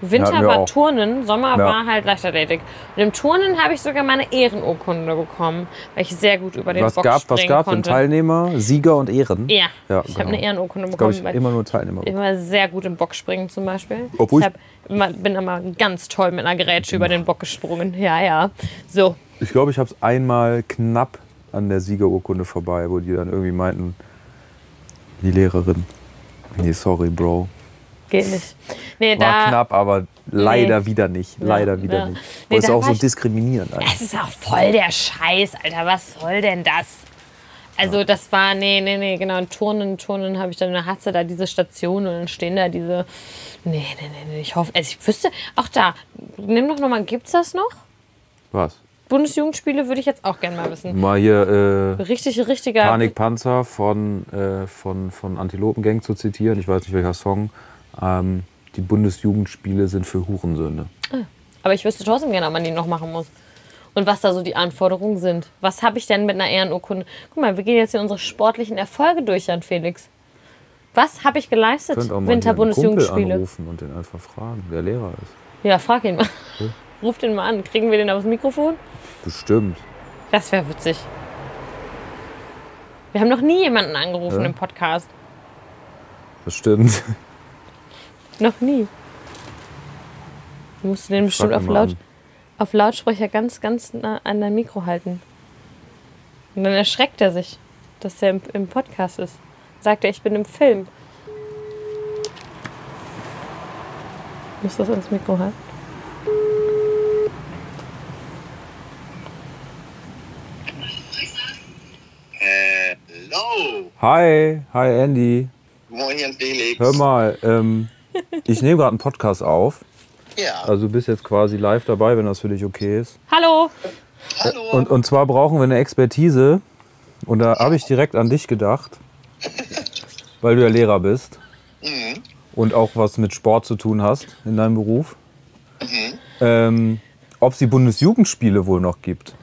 Speaker 1: Winter
Speaker 2: wir
Speaker 1: war
Speaker 2: auch.
Speaker 1: Turnen, Sommer
Speaker 2: Ja.
Speaker 1: war halt Leichtathletik. Und im Turnen habe ich sogar meine Ehrenurkunde bekommen, weil ich sehr gut über den
Speaker 2: was
Speaker 1: Bock
Speaker 2: gab
Speaker 1: springen
Speaker 2: was gab
Speaker 1: konnte.
Speaker 2: Teilnehmer, Sieger und Ehren?
Speaker 1: Ja,
Speaker 2: Ja,
Speaker 1: ich habe
Speaker 2: genau.
Speaker 1: eine Ehrenurkunde bekommen,
Speaker 2: ich
Speaker 1: weil
Speaker 2: immer nur Teilnehmer.
Speaker 1: ich immer sehr gut im Bockspringen zum Beispiel.
Speaker 2: Obwohl
Speaker 1: ich
Speaker 2: ich-
Speaker 1: immer, bin immer ganz toll mit einer Grätsche über den Bock gesprungen. Ja, ja. So,
Speaker 2: Ich glaube, ich habe es einmal knapp an der Siegerurkunde vorbei, wo die dann irgendwie meinten, die Lehrerin, nee, sorry, Bro.
Speaker 1: Geht nicht. Nee,
Speaker 2: War
Speaker 1: da,
Speaker 2: knapp, aber leider wieder nicht. Leider wieder
Speaker 1: ja.
Speaker 2: nicht.
Speaker 1: Nee,
Speaker 2: Nee, ist auch so diskriminierend.
Speaker 1: Es ist auch voll der Scheiß, Alter. Was soll denn das? Also das war, nee, nee, nee, genau. Turnen, Turnen habe ich dann, da hast du da diese Station und dann stehen da diese, nee, nee, nee, nee, ich hoffe, also ich wüsste, auch da, nimm doch nochmal, gibt's das noch?
Speaker 2: Was?
Speaker 1: Bundesjugendspiele würde ich jetzt auch gerne mal wissen.
Speaker 2: Mal hier äh,
Speaker 1: Richtig, richtiger.
Speaker 2: Panikpanzer von, äh, von, von Antilopengang zu zitieren. Ich weiß nicht welcher Song. Ähm, die Bundesjugendspiele sind für Hurensöhne.
Speaker 1: Aber ich wüsste trotzdem gerne, ob man die noch machen muss. Und was da so die Anforderungen sind. Was habe ich denn mit einer Ehrenurkunde? Guck mal, wir gehen jetzt hier unsere sportlichen Erfolge durch, Jan Felix. Was habe ich geleistet? Winterbundesjugendspiele.
Speaker 2: anrufen und den einfach fragen, wer Lehrer ist.
Speaker 1: Ja, frag ihn mal. Ruf den mal an. Kriegen wir den aufs Mikrofon?
Speaker 2: Bestimmt.
Speaker 1: Das wäre witzig. Wir haben noch nie jemanden angerufen
Speaker 2: Ja.
Speaker 1: im Podcast.
Speaker 2: Das stimmt.
Speaker 1: Noch nie. Du musst den bestimmt auf, Laut,
Speaker 2: an.
Speaker 1: auf Lautsprecher ganz, ganz nah an dein Mikro halten. Und dann erschreckt er sich, dass er im, im Podcast ist. Sagt er, ich bin im Film. Du musst das ans Mikro halten.
Speaker 4: Hello!
Speaker 2: Hi, hi Andy.
Speaker 4: Moin, Felix.
Speaker 2: Hör mal, ähm, ich nehme gerade einen Podcast auf.
Speaker 4: Ja,
Speaker 2: Also du bist jetzt quasi live dabei, wenn das für dich okay ist.
Speaker 1: Hallo!
Speaker 4: hallo.
Speaker 2: Und, und zwar brauchen wir eine Expertise. Und da habe ich direkt an dich gedacht, weil du ja Lehrer bist.
Speaker 4: Mhm.
Speaker 2: und auch was mit Sport zu tun hast in deinem Beruf,
Speaker 4: Mhm.
Speaker 2: ähm, ob es die Bundesjugendspiele wohl noch gibt.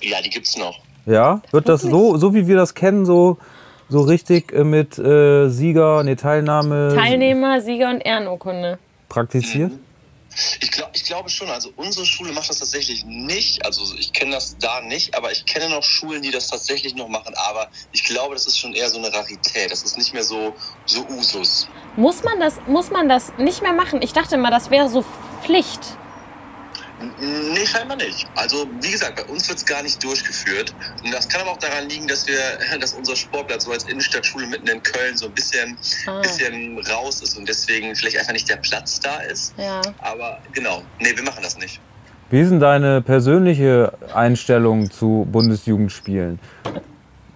Speaker 4: Ja, die gibt's noch.
Speaker 2: Ja, wird das so, so wie wir das kennen, so, so richtig äh, mit äh, Sieger, nee, Teilnahme
Speaker 1: Teilnehmer, Sieger und Ehrenurkunde.
Speaker 2: praktiziert?
Speaker 4: Ich, glaub, ich glaube schon, also unsere Schule macht das tatsächlich nicht. Also ich kenne das da nicht, aber ich kenne noch Schulen, die das tatsächlich noch machen. Aber ich glaube, das ist schon eher so eine Rarität. Das ist nicht mehr so, so Usus.
Speaker 1: Muss man, das, muss man das nicht mehr machen? Ich dachte immer, das wäre so Pflicht.
Speaker 4: Nee, scheinbar nicht. Also, wie gesagt, bei uns wird es gar nicht durchgeführt. Und das kann aber auch daran liegen, dass wir, dass unser Sportplatz so als Innenstadtschule mitten in Köln so ein bisschen,
Speaker 1: Ah.
Speaker 4: bisschen raus ist und deswegen vielleicht einfach nicht der Platz da ist.
Speaker 1: Ja.
Speaker 4: Aber genau, nee, wir machen das nicht.
Speaker 2: Wie ist denn deine persönliche Einstellung zu Bundesjugendspielen?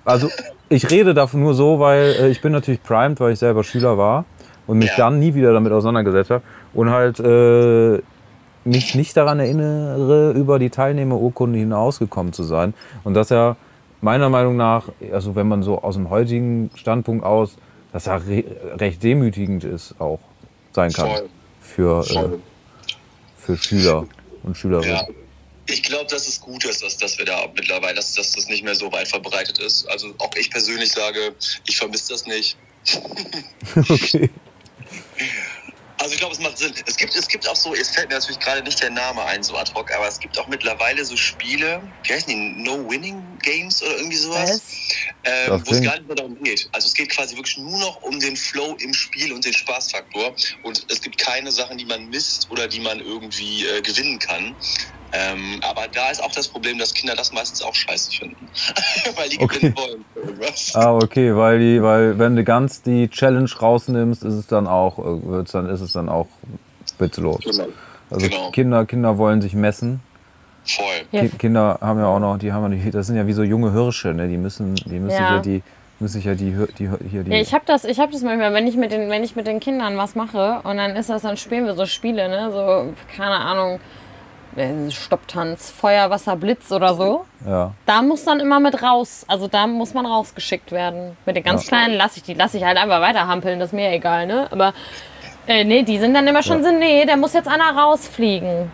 Speaker 2: Also ich rede davon nur so, weil äh, ich bin natürlich primed, weil ich selber Schüler war und mich
Speaker 4: Ja.
Speaker 2: dann nie wieder damit auseinandergesetzt habe und halt äh, mich nicht daran erinnere, über die Teilnehmerurkunde hinausgekommen zu sein. Und dass er meiner Meinung nach, also wenn man so aus dem heutigen Standpunkt aus, dass er re recht demütigend ist auch sein kann
Speaker 4: Voll.
Speaker 2: für, äh, für Schüler und Schülerinnen.
Speaker 4: Ja. Ich glaube, dass es gut ist, dass, dass wir da mittlerweile, dass, dass das nicht mehr so weit verbreitet ist. Also auch ich persönlich sage, ich vermisse das nicht.
Speaker 2: Okay.
Speaker 4: Also ich glaube, es macht Sinn. Es gibt, es gibt auch so, es fällt mir natürlich gerade nicht der Name ein, so ad hoc, aber es gibt auch mittlerweile so Spiele, wie heißen die, No-Winning-Games oder irgendwie sowas, ähm, wo es gar nicht mehr darum geht. Also es geht quasi wirklich nur noch um den Flow im Spiel und den Spaßfaktor und es gibt keine Sachen, die man misst oder die man irgendwie äh, gewinnen kann. Ähm, aber da ist auch das Problem, dass Kinder das meistens auch scheiße finden, weil die
Speaker 2: Okay.
Speaker 4: gewinnen wollen.
Speaker 2: Ah, okay, weil die, weil wenn du ganz die Challenge rausnimmst, ist es dann auch, äh, wird's dann, ist es dann auch witzlos.
Speaker 4: Genau.
Speaker 2: Also
Speaker 4: Genau.
Speaker 2: Kinder, Kinder wollen sich messen.
Speaker 4: Voll.
Speaker 1: Ja.
Speaker 2: Ki Kinder haben ja auch noch, die haben ja nicht, das sind ja wie so junge Hirsche, ne? Die müssen, die müssen ja,
Speaker 1: Ja.
Speaker 2: die, müssen sich ja die, die hier die.
Speaker 1: Ja, ich habe das, ich hab das manchmal, wenn ich, mit den, wenn ich mit den Kindern was mache und dann ist das, dann spielen wir so Spiele, ne? So, keine Ahnung, äh, Stopptanz, Feuer, Wasser, Blitz oder so.
Speaker 2: ja.
Speaker 1: Da muss dann immer mit raus. Also da muss man rausgeschickt werden. Mit den ganz
Speaker 2: Ja.
Speaker 1: Kleinen lasse ich die, lasse ich halt einfach weiterhampeln, das ist mir egal, ne? Aber äh, nee, die sind dann immer schon so, nee, der muss jetzt einer rausfliegen.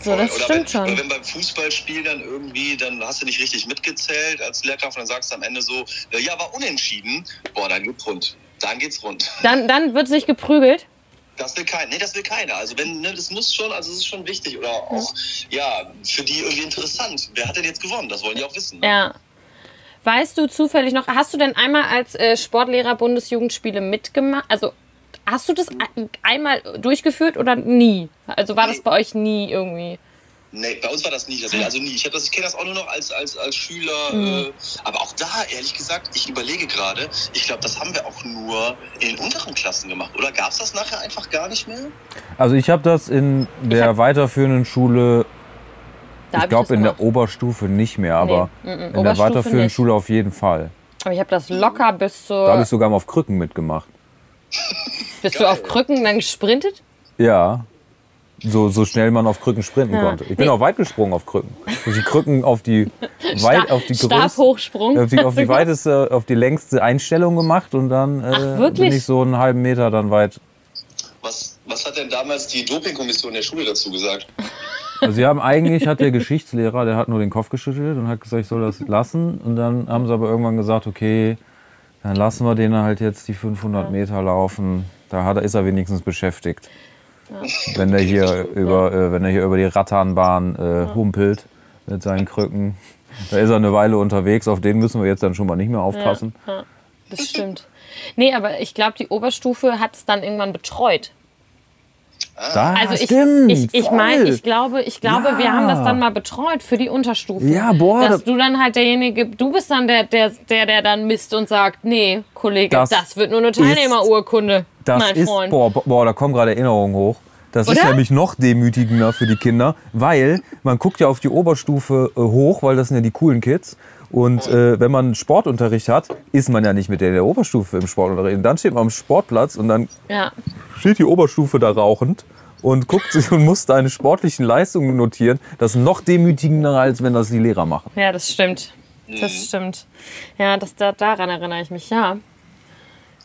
Speaker 1: So, das
Speaker 4: oder
Speaker 1: stimmt
Speaker 4: wenn,
Speaker 1: schon.
Speaker 4: Oder wenn beim Fußballspiel dann irgendwie, dann hast du nicht richtig mitgezählt als Lehrkraft und dann sagst du am Ende so, äh, ja, war unentschieden. Boah, dann geht's rund. Dann geht's rund.
Speaker 1: Dann, dann wird sich geprügelt.
Speaker 4: Das will keiner. Nee, das will keiner. Also wenn, ne, das muss schon, also es ist schon wichtig. Oder auch, ja, für die irgendwie interessant. Wer hat denn jetzt gewonnen? Das wollen die auch wissen. Ne?
Speaker 1: Ja. Weißt du zufällig noch, hast du denn einmal als äh, Sportlehrer Bundesjugendspiele mitgemacht? Also hast du das ein- einmal durchgeführt oder nie? Also war das bei euch nie irgendwie?
Speaker 4: Nee, bei uns war das nie tatsächlich. Also nie. Ich, das, ich kenne das auch nur noch als, als, als Schüler.
Speaker 1: Mhm.
Speaker 4: Äh, aber auch da, ehrlich gesagt, ich überlege gerade, ich glaube, das haben wir auch nur in den unteren Klassen gemacht. Oder gab es das nachher einfach gar nicht mehr?
Speaker 2: Also ich habe das in der
Speaker 1: hab-
Speaker 2: weiterführenden Schule,
Speaker 1: Da
Speaker 2: ich glaube in der. Oberstufe nicht mehr, aber
Speaker 1: Nee,
Speaker 2: in der weiterführenden
Speaker 1: nicht.
Speaker 2: Schule auf jeden Fall.
Speaker 1: Aber ich habe das locker bis
Speaker 2: Da habe
Speaker 1: zur.
Speaker 2: ich sogar mal auf Krücken mitgemacht.
Speaker 1: Bist du auf Krücken dann gesprintet?
Speaker 2: Ja. So, so schnell man auf Krücken sprinten
Speaker 1: Ja.
Speaker 2: konnte. Ich bin
Speaker 1: Nee.
Speaker 2: auch weit gesprungen auf Krücken. Also die Krücken auf die, weit, auf die größte,
Speaker 1: Stabhochsprung.
Speaker 2: auf die, auf die weiteste, auf die längste Einstellung gemacht und dann äh,
Speaker 1: Ach,
Speaker 2: bin ich so einen halben Meter dann weit.
Speaker 4: Was, was hat denn damals die Dopingkommission der Schule dazu gesagt?
Speaker 2: Also sie haben eigentlich, hat der Geschichtslehrer, der hat nur den Kopf geschüttelt und hat gesagt, ich soll das lassen. Und dann haben sie aber irgendwann gesagt, okay, dann lassen wir den halt jetzt die 500 Meter laufen. Da hat, er- ist er wenigstens beschäftigt. Wenn er hier über, äh, wenn er hier über die Rattanbahn äh, humpelt mit seinen Krücken, da ist er eine Weile unterwegs. Auf den müssen wir jetzt dann schon mal nicht mehr aufpassen.
Speaker 1: Das stimmt. Nee, aber ich glaube, die Oberstufe hat es dann irgendwann betreut.
Speaker 2: Da
Speaker 1: Also ich,
Speaker 2: stimmt,
Speaker 1: ich, ich meine, ich glaube, ich glaube,
Speaker 2: Ja.
Speaker 1: wir haben das dann mal betreut für die Unterstufe.
Speaker 2: Ja, boah,
Speaker 1: Dass
Speaker 2: das-
Speaker 1: du dann halt derjenige, du bist dann der, der, der, der dann misst und sagt, nee, Kollege, das,
Speaker 2: Das
Speaker 1: wird nur eine Teilnehmerurkunde,
Speaker 2: Das
Speaker 1: mein
Speaker 2: ist,
Speaker 1: Freund.
Speaker 2: boah, boah, da kommen gerade Erinnerungen hoch. Das ist
Speaker 1: Oder?
Speaker 2: nämlich noch demütigender für die Kinder, weil man guckt ja auf die Oberstufe äh, hoch, weil das sind ja die coolen Kids. Und äh, wenn man Sportunterricht hat, ist man ja nicht mit der, der Oberstufe im Sportunterricht. Und dann steht man am Sportplatz und dann
Speaker 1: Ja.
Speaker 2: steht die Oberstufe da rauchend und guckt sich und muss deine sportlichen Leistungen notieren. Das ist noch demütigender, als wenn das die Lehrer machen.
Speaker 1: ja, das stimmt. Das stimmt. Ja, das, da, daran erinnere ich mich, ja.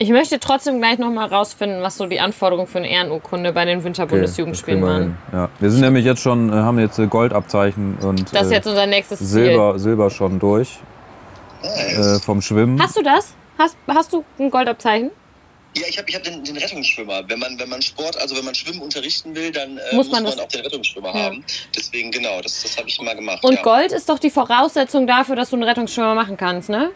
Speaker 1: Ich möchte trotzdem gleich noch mal rausfinden, was so die Anforderungen für eine Ehrenurkunde bei den
Speaker 2: Okay,
Speaker 1: Winterbundesjugendspielen
Speaker 2: kriegen
Speaker 1: waren.
Speaker 2: Ja. Wir sind nämlich jetzt schon, äh, haben jetzt äh, Goldabzeichen und
Speaker 1: Das ist
Speaker 2: äh,
Speaker 1: jetzt unser nächstes Ziel.
Speaker 2: Silber, Silber schon durch äh, vom Schwimmen.
Speaker 1: Hast du das? Hast, hast du ein Goldabzeichen?
Speaker 4: Ja, ich habe ich hab den, den Rettungsschwimmer. Wenn man, wenn man Sport, also wenn man Schwimmen unterrichten will, dann äh,
Speaker 1: Muss
Speaker 4: muss
Speaker 1: man
Speaker 4: man,
Speaker 1: das-
Speaker 4: auch den Rettungsschwimmer
Speaker 1: Ja.
Speaker 4: haben. Deswegen, genau, das, das habe ich mal gemacht.
Speaker 1: Und
Speaker 4: ja.
Speaker 1: Gold ist doch die Voraussetzung dafür, dass du einen Rettungsschwimmer machen kannst, ne?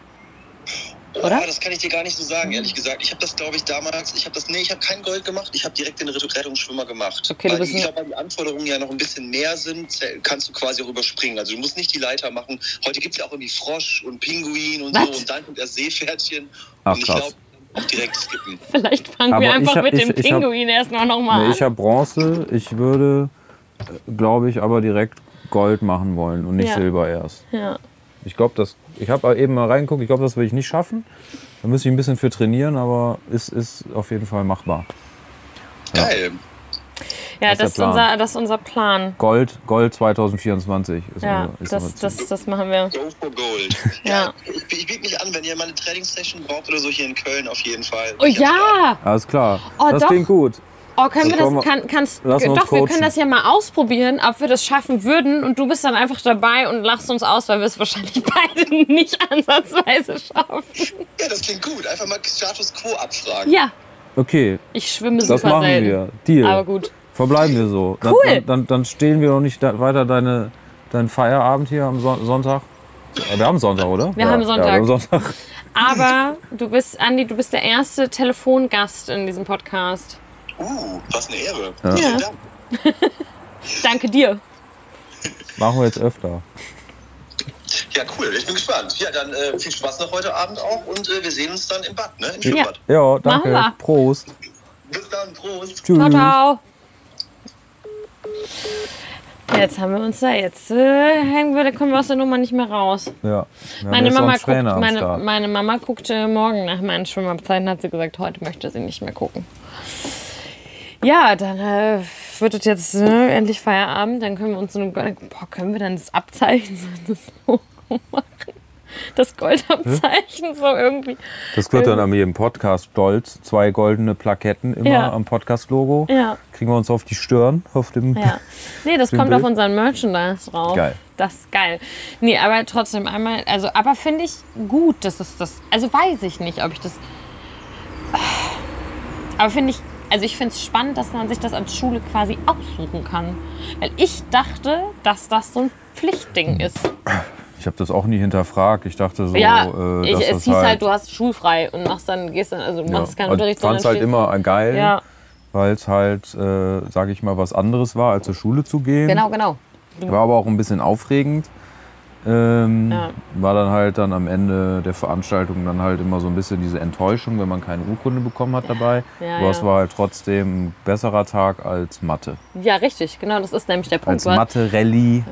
Speaker 1: Oder?
Speaker 4: das kann ich dir gar nicht so sagen, ehrlich gesagt. Ich habe das, glaube ich, damals, ich habe das, nee, ich habe kein Gold gemacht, ich habe direkt den Rettung- Rettungsschwimmer gemacht.
Speaker 1: Okay, du
Speaker 4: weil
Speaker 1: bist
Speaker 4: ich glaube, weil die Anforderungen ja noch ein bisschen mehr sind, kannst du quasi auch überspringen. Also du musst nicht die Leiter machen. Heute gibt es ja auch irgendwie Frosch und Pinguin und
Speaker 1: Was?
Speaker 4: so und dann kommt das Seepferdchen.
Speaker 2: Ach,
Speaker 4: und ich
Speaker 2: krass.
Speaker 4: glaube, auch direkt skippen.
Speaker 1: Vielleicht fangen
Speaker 2: Aber
Speaker 1: wir einfach
Speaker 2: hab-
Speaker 1: mit
Speaker 2: ich-
Speaker 1: dem
Speaker 2: ich hab-
Speaker 1: Pinguin erstmal nochmal
Speaker 2: Nee,
Speaker 1: an.
Speaker 2: ich habe Bronze. Ich würde, glaube ich, aber direkt Gold machen wollen und nicht
Speaker 1: Ja.
Speaker 2: Silber erst.
Speaker 1: ja.
Speaker 2: Ich glaube, das. Ich habe eben mal reingeguckt. Ich glaube, das will ich nicht schaffen. Da müsste ich ein bisschen für trainieren, aber ist, ist auf jeden Fall machbar. Ja.
Speaker 4: Geil.
Speaker 1: ja,
Speaker 2: Das ist
Speaker 1: das ist, unser, das ist unser Plan.
Speaker 2: Gold, Gold 2024 ist
Speaker 1: Ja,
Speaker 2: unser, ist
Speaker 1: das,
Speaker 2: unser
Speaker 1: das, das machen wir.
Speaker 4: Go for Gold.
Speaker 1: Ja.
Speaker 4: Ich, ich biete mich an, wenn ihr mal eine Trainingssession braucht oder so hier in Köln auf jeden Fall.
Speaker 1: Oh ja!
Speaker 2: Alles klar.
Speaker 1: Oh,
Speaker 2: das
Speaker 1: doch.
Speaker 2: klingt gut.
Speaker 1: Oh, können wir das,
Speaker 2: wir-
Speaker 1: kann, kannst,
Speaker 2: Lass uns
Speaker 1: doch, wir
Speaker 2: coachen.
Speaker 1: können das ja mal ausprobieren, ob wir das schaffen würden und du bist dann einfach dabei und lachst uns aus, weil wir es wahrscheinlich beide nicht ansatzweise schaffen.
Speaker 4: Ja, das klingt gut. Einfach mal Status Quo abfragen.
Speaker 1: Ja,
Speaker 2: Okay,
Speaker 1: ich schwimme
Speaker 2: das
Speaker 1: super
Speaker 2: machen
Speaker 1: selten.
Speaker 2: wir. Deal.
Speaker 1: Aber gut.
Speaker 2: Verbleiben wir so. Dann,
Speaker 1: Cool.
Speaker 2: Dann, dann, dann stehen wir noch nicht weiter deine, deinen Feierabend hier am Son Sonntag. Ja, Wir haben Sonntag, oder?
Speaker 1: Wir
Speaker 2: ja,
Speaker 1: haben Sonntag.
Speaker 2: Ja, wir haben Sonntag.
Speaker 1: Aber du bist, Andi, du bist der erste Telefongast in diesem Podcast.
Speaker 4: Uh, was eine Ehre.
Speaker 2: Ja.
Speaker 4: Vielen Dank.
Speaker 1: Danke dir.
Speaker 2: Machen wir jetzt öfter.
Speaker 4: Ja, cool. Ich bin gespannt. Ja, dann äh, viel Spaß noch heute Abend auch und äh, wir sehen uns dann im Bad, ne? Im Schwimmbad.
Speaker 2: Ja, danke.
Speaker 1: wir.
Speaker 2: Prost.
Speaker 4: Bis dann. Prost.
Speaker 2: Tschüss.
Speaker 1: Ciao, ciao. Jetzt haben wir uns da, jetzt äh, hängen wir, da kommen wir aus der Nummer nicht mehr raus.
Speaker 2: Ja.
Speaker 1: Meine Mama, guckt, meine, meine Mama guckte morgen nach meinen Schwimmabzeiten, hat sie gesagt, heute möchte sie nicht mehr gucken. Ja, dann äh, wird es jetzt äh, endlich Feierabend, dann können wir uns so eine, boah, können wir dann das Abzeichen so so machen? Das Goldabzeichen so irgendwie.
Speaker 2: Das wird dann an jedem Podcast stolz. Zwei goldene Plaketten immer
Speaker 1: Ja.
Speaker 2: am Podcast-Logo.
Speaker 1: Ja.
Speaker 2: Kriegen wir uns auf die Stirn. Auf dem
Speaker 1: Ja. Nee, das kommt
Speaker 2: Bild?
Speaker 1: auf unseren Merchandise drauf.
Speaker 2: Geil.
Speaker 1: Das ist geil. Nee, aber trotzdem einmal, also, aber finde ich gut, dass es das, also weiß ich nicht, ob ich das, aber finde ich, also ich finde es spannend, dass man sich das als Schule quasi aussuchen kann. Weil ich dachte, dass das so ein Pflichtding ist.
Speaker 2: Ich habe das auch nie hinterfragt. Ich dachte so,
Speaker 1: ja,
Speaker 2: äh,
Speaker 1: ich, es hieß halt,
Speaker 2: halt,
Speaker 1: du hast schulfrei und machst dann, gehst dann, also du
Speaker 2: ja.
Speaker 1: machst keinen Unterricht,
Speaker 2: fand's halt
Speaker 1: stehst-
Speaker 2: immer geil,
Speaker 1: Ja,
Speaker 2: weil es halt, äh, sage ich mal, was anderes war, als zur Schule zu gehen.
Speaker 1: genau, genau.
Speaker 2: War aber auch ein bisschen aufregend. Ähm,
Speaker 1: Ja.
Speaker 2: War dann halt dann am Ende der Veranstaltung dann halt immer so ein bisschen diese Enttäuschung, wenn man keine Urkunde bekommen hat dabei.
Speaker 1: Ja,
Speaker 2: Aber es
Speaker 1: ja.
Speaker 2: war halt trotzdem ein besserer Tag als Mathe.
Speaker 1: Ja, richtig, genau, das ist nämlich der Punkt.
Speaker 2: Als Mathe-Rallye.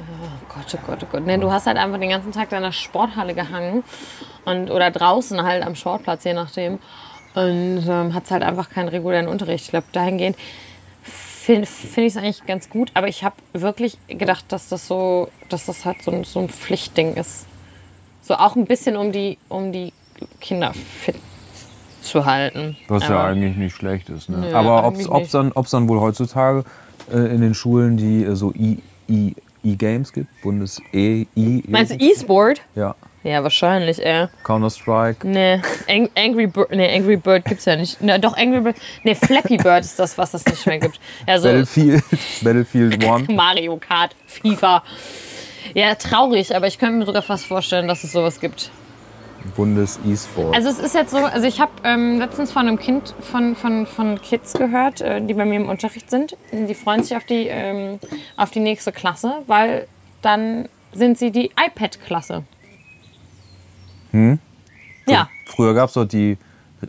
Speaker 1: Gott, oh Gott, oh Gott. Nee, du hast halt einfach den ganzen Tag in der Sporthalle gehangen und, oder draußen halt am Sportplatz, je nachdem. Und ähm, hat halt einfach keinen regulären Unterricht. Ich glaube, dahingehend finde find ich es eigentlich ganz gut. Aber ich habe wirklich gedacht, dass das so, dass das halt so ein, so ein Pflichtding ist. So auch ein bisschen, um die, um die Kinder fit zu halten.
Speaker 2: Was ja
Speaker 1: Aber-
Speaker 2: eigentlich nicht schlecht ist. Ne?
Speaker 1: Nö,
Speaker 2: Aber ob es dann, ob's dann wohl heutzutage äh, in den Schulen die äh, so E- E- E-Games gibt, Bundes E, E,
Speaker 1: Meinst du E-Sport?
Speaker 2: Ja,
Speaker 1: Ja, wahrscheinlich, ey.
Speaker 2: Counter-Strike.
Speaker 1: Nee, Ang Angry Bird, nee, Angry Bird gibt's ja nicht. Na, doch, Angry Bird, nee, Flappy Bird ist das, was es nicht mehr gibt. Ja, so
Speaker 2: Battlefield, Battlefield One.
Speaker 1: Mario Kart, FIFA. Ja, traurig, aber ich könnte mir sogar fast vorstellen, dass es sowas gibt.
Speaker 2: Bundes E-Sport.
Speaker 1: Also es ist jetzt so, also ich habe ähm, letztens von einem Kind, von, von, von Kids gehört, äh, die bei mir im Unterricht sind. Die freuen sich auf die, ähm, auf die nächste Klasse, weil dann sind sie die iPad-Klasse. Hm? Ja,
Speaker 2: Früher gab es doch die,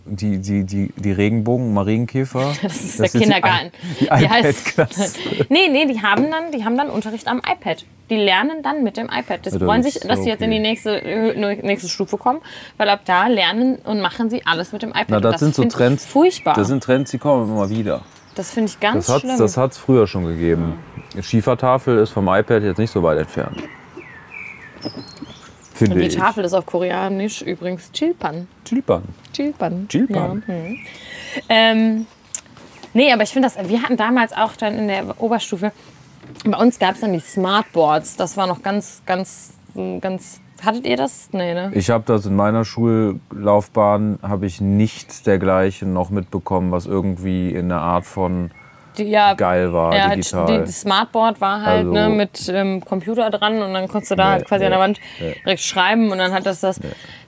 Speaker 2: die, die, die, die Regenbogen, Marienkäfer.
Speaker 1: das ist
Speaker 2: Das
Speaker 1: der
Speaker 2: ist die
Speaker 1: Kindergarten.
Speaker 2: I- die
Speaker 1: Die heißt-
Speaker 2: iPad-Klasse.
Speaker 1: Nee, nee, die haben, dann, die haben dann Unterricht am iPad. Die lernen dann mit dem iPad. Das
Speaker 2: Ja, das
Speaker 1: freuen sich, dass sie jetzt in die
Speaker 2: okay.
Speaker 1: nächste, äh, nächste Stufe kommen, weil ab da lernen und machen sie alles mit dem iPad.
Speaker 2: Na,
Speaker 1: Und
Speaker 2: das, sind so Trends.
Speaker 1: Furchtbar.
Speaker 2: Das sind Trends, die kommen immer wieder.
Speaker 1: das finde ich ganz
Speaker 2: Das hat
Speaker 1: schlimm.
Speaker 2: es das früher schon gegeben. Die Schiefertafel ist vom iPad jetzt nicht so weit entfernt. Finde
Speaker 1: und die
Speaker 2: ich.
Speaker 1: Tafel ist auf Koreanisch übrigens Chilpan.
Speaker 2: Chilpan.
Speaker 1: Chilpan.
Speaker 2: Chilpan.
Speaker 1: Ja. hm. Ähm, nee, aber ich finde das, wir hatten damals auch dann in der Oberstufe, bei uns gab es dann die Smartboards. Das war noch ganz, ganz, ganz. Hattet ihr das? Nee, ne?
Speaker 2: Ich habe das in meiner Schullaufbahn, habe ich nichts dergleichen noch mitbekommen, was irgendwie in der Art von
Speaker 1: Die, ja,
Speaker 2: geil war,
Speaker 1: ja,
Speaker 2: digital.
Speaker 1: Die, das Smartboard war halt
Speaker 2: Also-
Speaker 1: ne, mit ähm, Computer dran und dann konntest du da
Speaker 2: Nee,
Speaker 1: halt quasi an der
Speaker 2: nee,
Speaker 1: Wand
Speaker 2: nee.
Speaker 1: direkt schreiben und dann hat das das.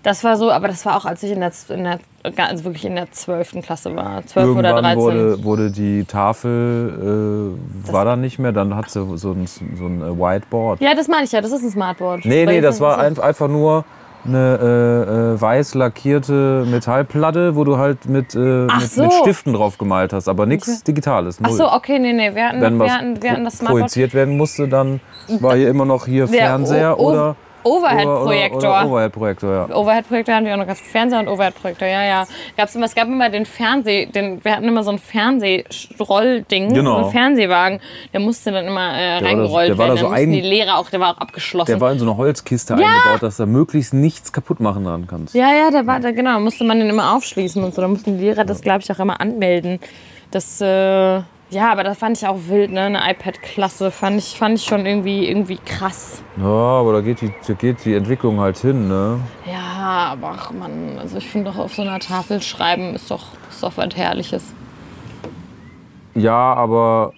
Speaker 1: Das war so, aber das war auch, als ich in der, in der also wirklich in der 12. Klasse war. 12 oder
Speaker 2: Irgendwann
Speaker 1: 13.
Speaker 2: wurde, wurde die Tafel, äh, war dann nicht mehr, dann hat sie so ein, so ein äh, Whiteboard.
Speaker 1: ja, das meine ich ja, das ist ein Smartboard.
Speaker 2: Nee,
Speaker 1: Weil
Speaker 2: nee, das war ein, einfach nur eine äh, äh, weiß lackierte Metallplatte, wo du halt mit, äh,
Speaker 1: Ach
Speaker 2: mit,
Speaker 1: so.
Speaker 2: mit Stiften drauf gemalt hast, aber nichts Digitales.
Speaker 1: Ach
Speaker 2: null.
Speaker 1: so, okay, nee, nee, wir hatten,
Speaker 2: Wenn
Speaker 1: wir
Speaker 2: was
Speaker 1: hatten, wir hatten das Smartboard.
Speaker 2: projiziert werden musste, dann war hier immer noch hier Fernseher
Speaker 1: O- O-
Speaker 2: oder
Speaker 1: Overhead-Projektor.
Speaker 2: Oder, oder Overhead-Projektor, ja.
Speaker 1: Overhead-Projektor hatten wir auch noch ganz Fernseher und Overhead-Projektor, ja, ja. Gab's immer, es gab immer den Fernseh, den, wir hatten immer so ein Fernsehrollding,
Speaker 2: Genau.
Speaker 1: so einen Fernsehwagen, der musste dann immer äh,
Speaker 2: da-
Speaker 1: reingerollt
Speaker 2: der war da
Speaker 1: werden.
Speaker 2: so
Speaker 1: Dann
Speaker 2: ein-
Speaker 1: die Lehrer auch, der war auch abgeschlossen.
Speaker 2: Der war in so eine Holzkiste eingebaut, dass da möglichst nichts kaputt machen dran kannst.
Speaker 1: ja, ja, der war, da, genau, musste man den immer aufschließen und so. Da mussten die Lehrer das, glaube ich, auch immer anmelden. Das, äh, ja, aber das fand ich auch wild, ne? Eine iPad-Klasse fand ich, fand ich schon irgendwie, irgendwie krass.
Speaker 2: Ja, aber da geht die, da geht die Entwicklung halt hin, ne?
Speaker 1: Ja, aber ach man, also ich finde doch auf so einer Tafel schreiben ist doch, ist doch was Herrliches.
Speaker 2: Ja, aber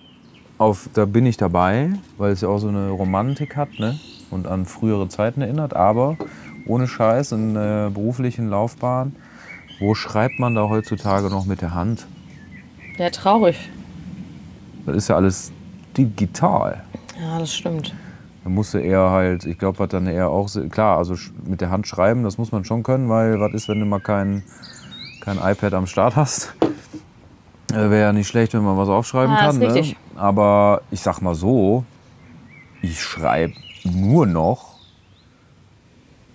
Speaker 2: auf, da bin ich dabei, weil es ja auch so eine Romantik hat, ne? Und an frühere Zeiten erinnert. Aber ohne Scheiß in der beruflichen Laufbahn, wo schreibt man da heutzutage noch mit der Hand?
Speaker 1: Ja, traurig.
Speaker 2: Das ist ja alles digital.
Speaker 1: Ja, das stimmt.
Speaker 2: Da musst du eher halt, ich glaube, was dann eher auch, klar, also mit der Hand schreiben, das muss man schon können, weil was ist, wenn du mal kein, kein iPad am Start hast? Äh, Wäre ja nicht schlecht, wenn man was aufschreiben
Speaker 1: Ah,
Speaker 2: kann. Ne? Aber ich sag mal so, ich schreibe nur noch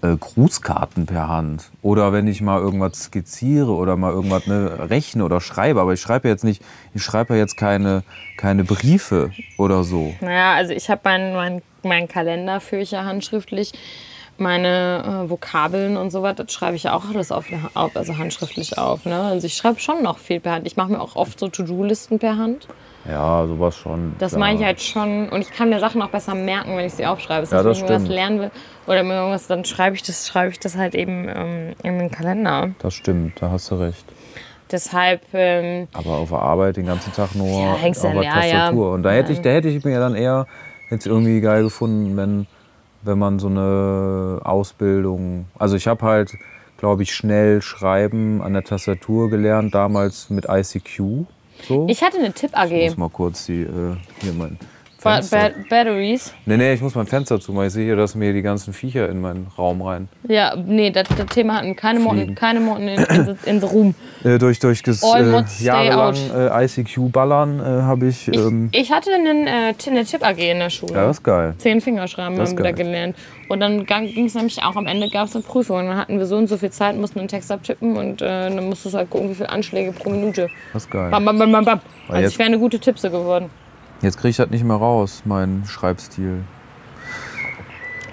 Speaker 2: äh, Grußkarten per Hand. Oder wenn ich mal irgendwas skizziere oder mal irgendwas ne, rechne oder schreibe. Aber ich schreibe jetzt nicht, ich schreibe ja jetzt keine, keine Briefe oder so.
Speaker 1: Naja, also ich habe meinen mein, mein Kalender führe ich ja handschriftlich. Meine äh, Vokabeln und so was, das schreibe ich ja auch alles auf, also handschriftlich auf. Ne? Also ich schreibe schon noch viel per Hand. Ich mache mir auch oft so To-Do-Listen per Hand.
Speaker 2: Ja, sowas schon.
Speaker 1: Das
Speaker 2: klar.
Speaker 1: mache ich halt schon. Und ich kann mir Sachen auch besser merken, wenn ich sie aufschreibe.
Speaker 2: Ja,
Speaker 1: wenn
Speaker 2: das
Speaker 1: ich irgendwas lernen will oder mir irgendwas, dann schreibe ich das, schreibe ich das halt eben ähm, in den Kalender.
Speaker 2: Das stimmt, da hast du recht.
Speaker 1: Deshalb, ähm,
Speaker 2: Aber auf der Arbeit den ganzen Tag nur
Speaker 1: Ja,
Speaker 2: auf der
Speaker 1: ja, ja.
Speaker 2: Tastatur. Und da hätte, ich, da hätte ich mir dann eher jetzt irgendwie geil gefunden, wenn, wenn man so eine Ausbildung. Also ich habe halt, glaube ich, schnell Schreiben an der Tastatur gelernt, damals mit ICQ. So.
Speaker 1: ich hatte eine Tipp-AG.
Speaker 2: Ich muss mal kurz die, äh, hier mein
Speaker 1: Ba ba Batteries.
Speaker 2: Nee, nee, ich muss mein Fenster zumachen. Ich sehe hier, dass mir die ganzen Viecher in meinen Raum rein.
Speaker 1: Ja, nee, das, das Thema hatten keine Motten, keine Motten in, in, in the room.
Speaker 2: Äh, durch durch das äh, jahrelang äh, ICQ-Ballern äh, habe ich.
Speaker 1: Ich,
Speaker 2: Ähm,
Speaker 1: ich hatte einen, äh, eine Tipp-AG in der Schule.
Speaker 2: ja, das ist geil.
Speaker 1: Zehn Fingerschreiben haben wir da gelernt. Und dann ging es nämlich auch am Ende gab es eine Prüfung. Und dann hatten wir so und so viel Zeit, mussten einen Text abtippen und äh, dann musstest du halt gucken, wie viele Anschläge pro Minute.
Speaker 2: Das ist geil.
Speaker 1: Bam, bam, bam, bam, bam. Also ich wäre eine gute Tippse geworden.
Speaker 2: Jetzt kriege ich das nicht mehr raus, mein Schreibstil.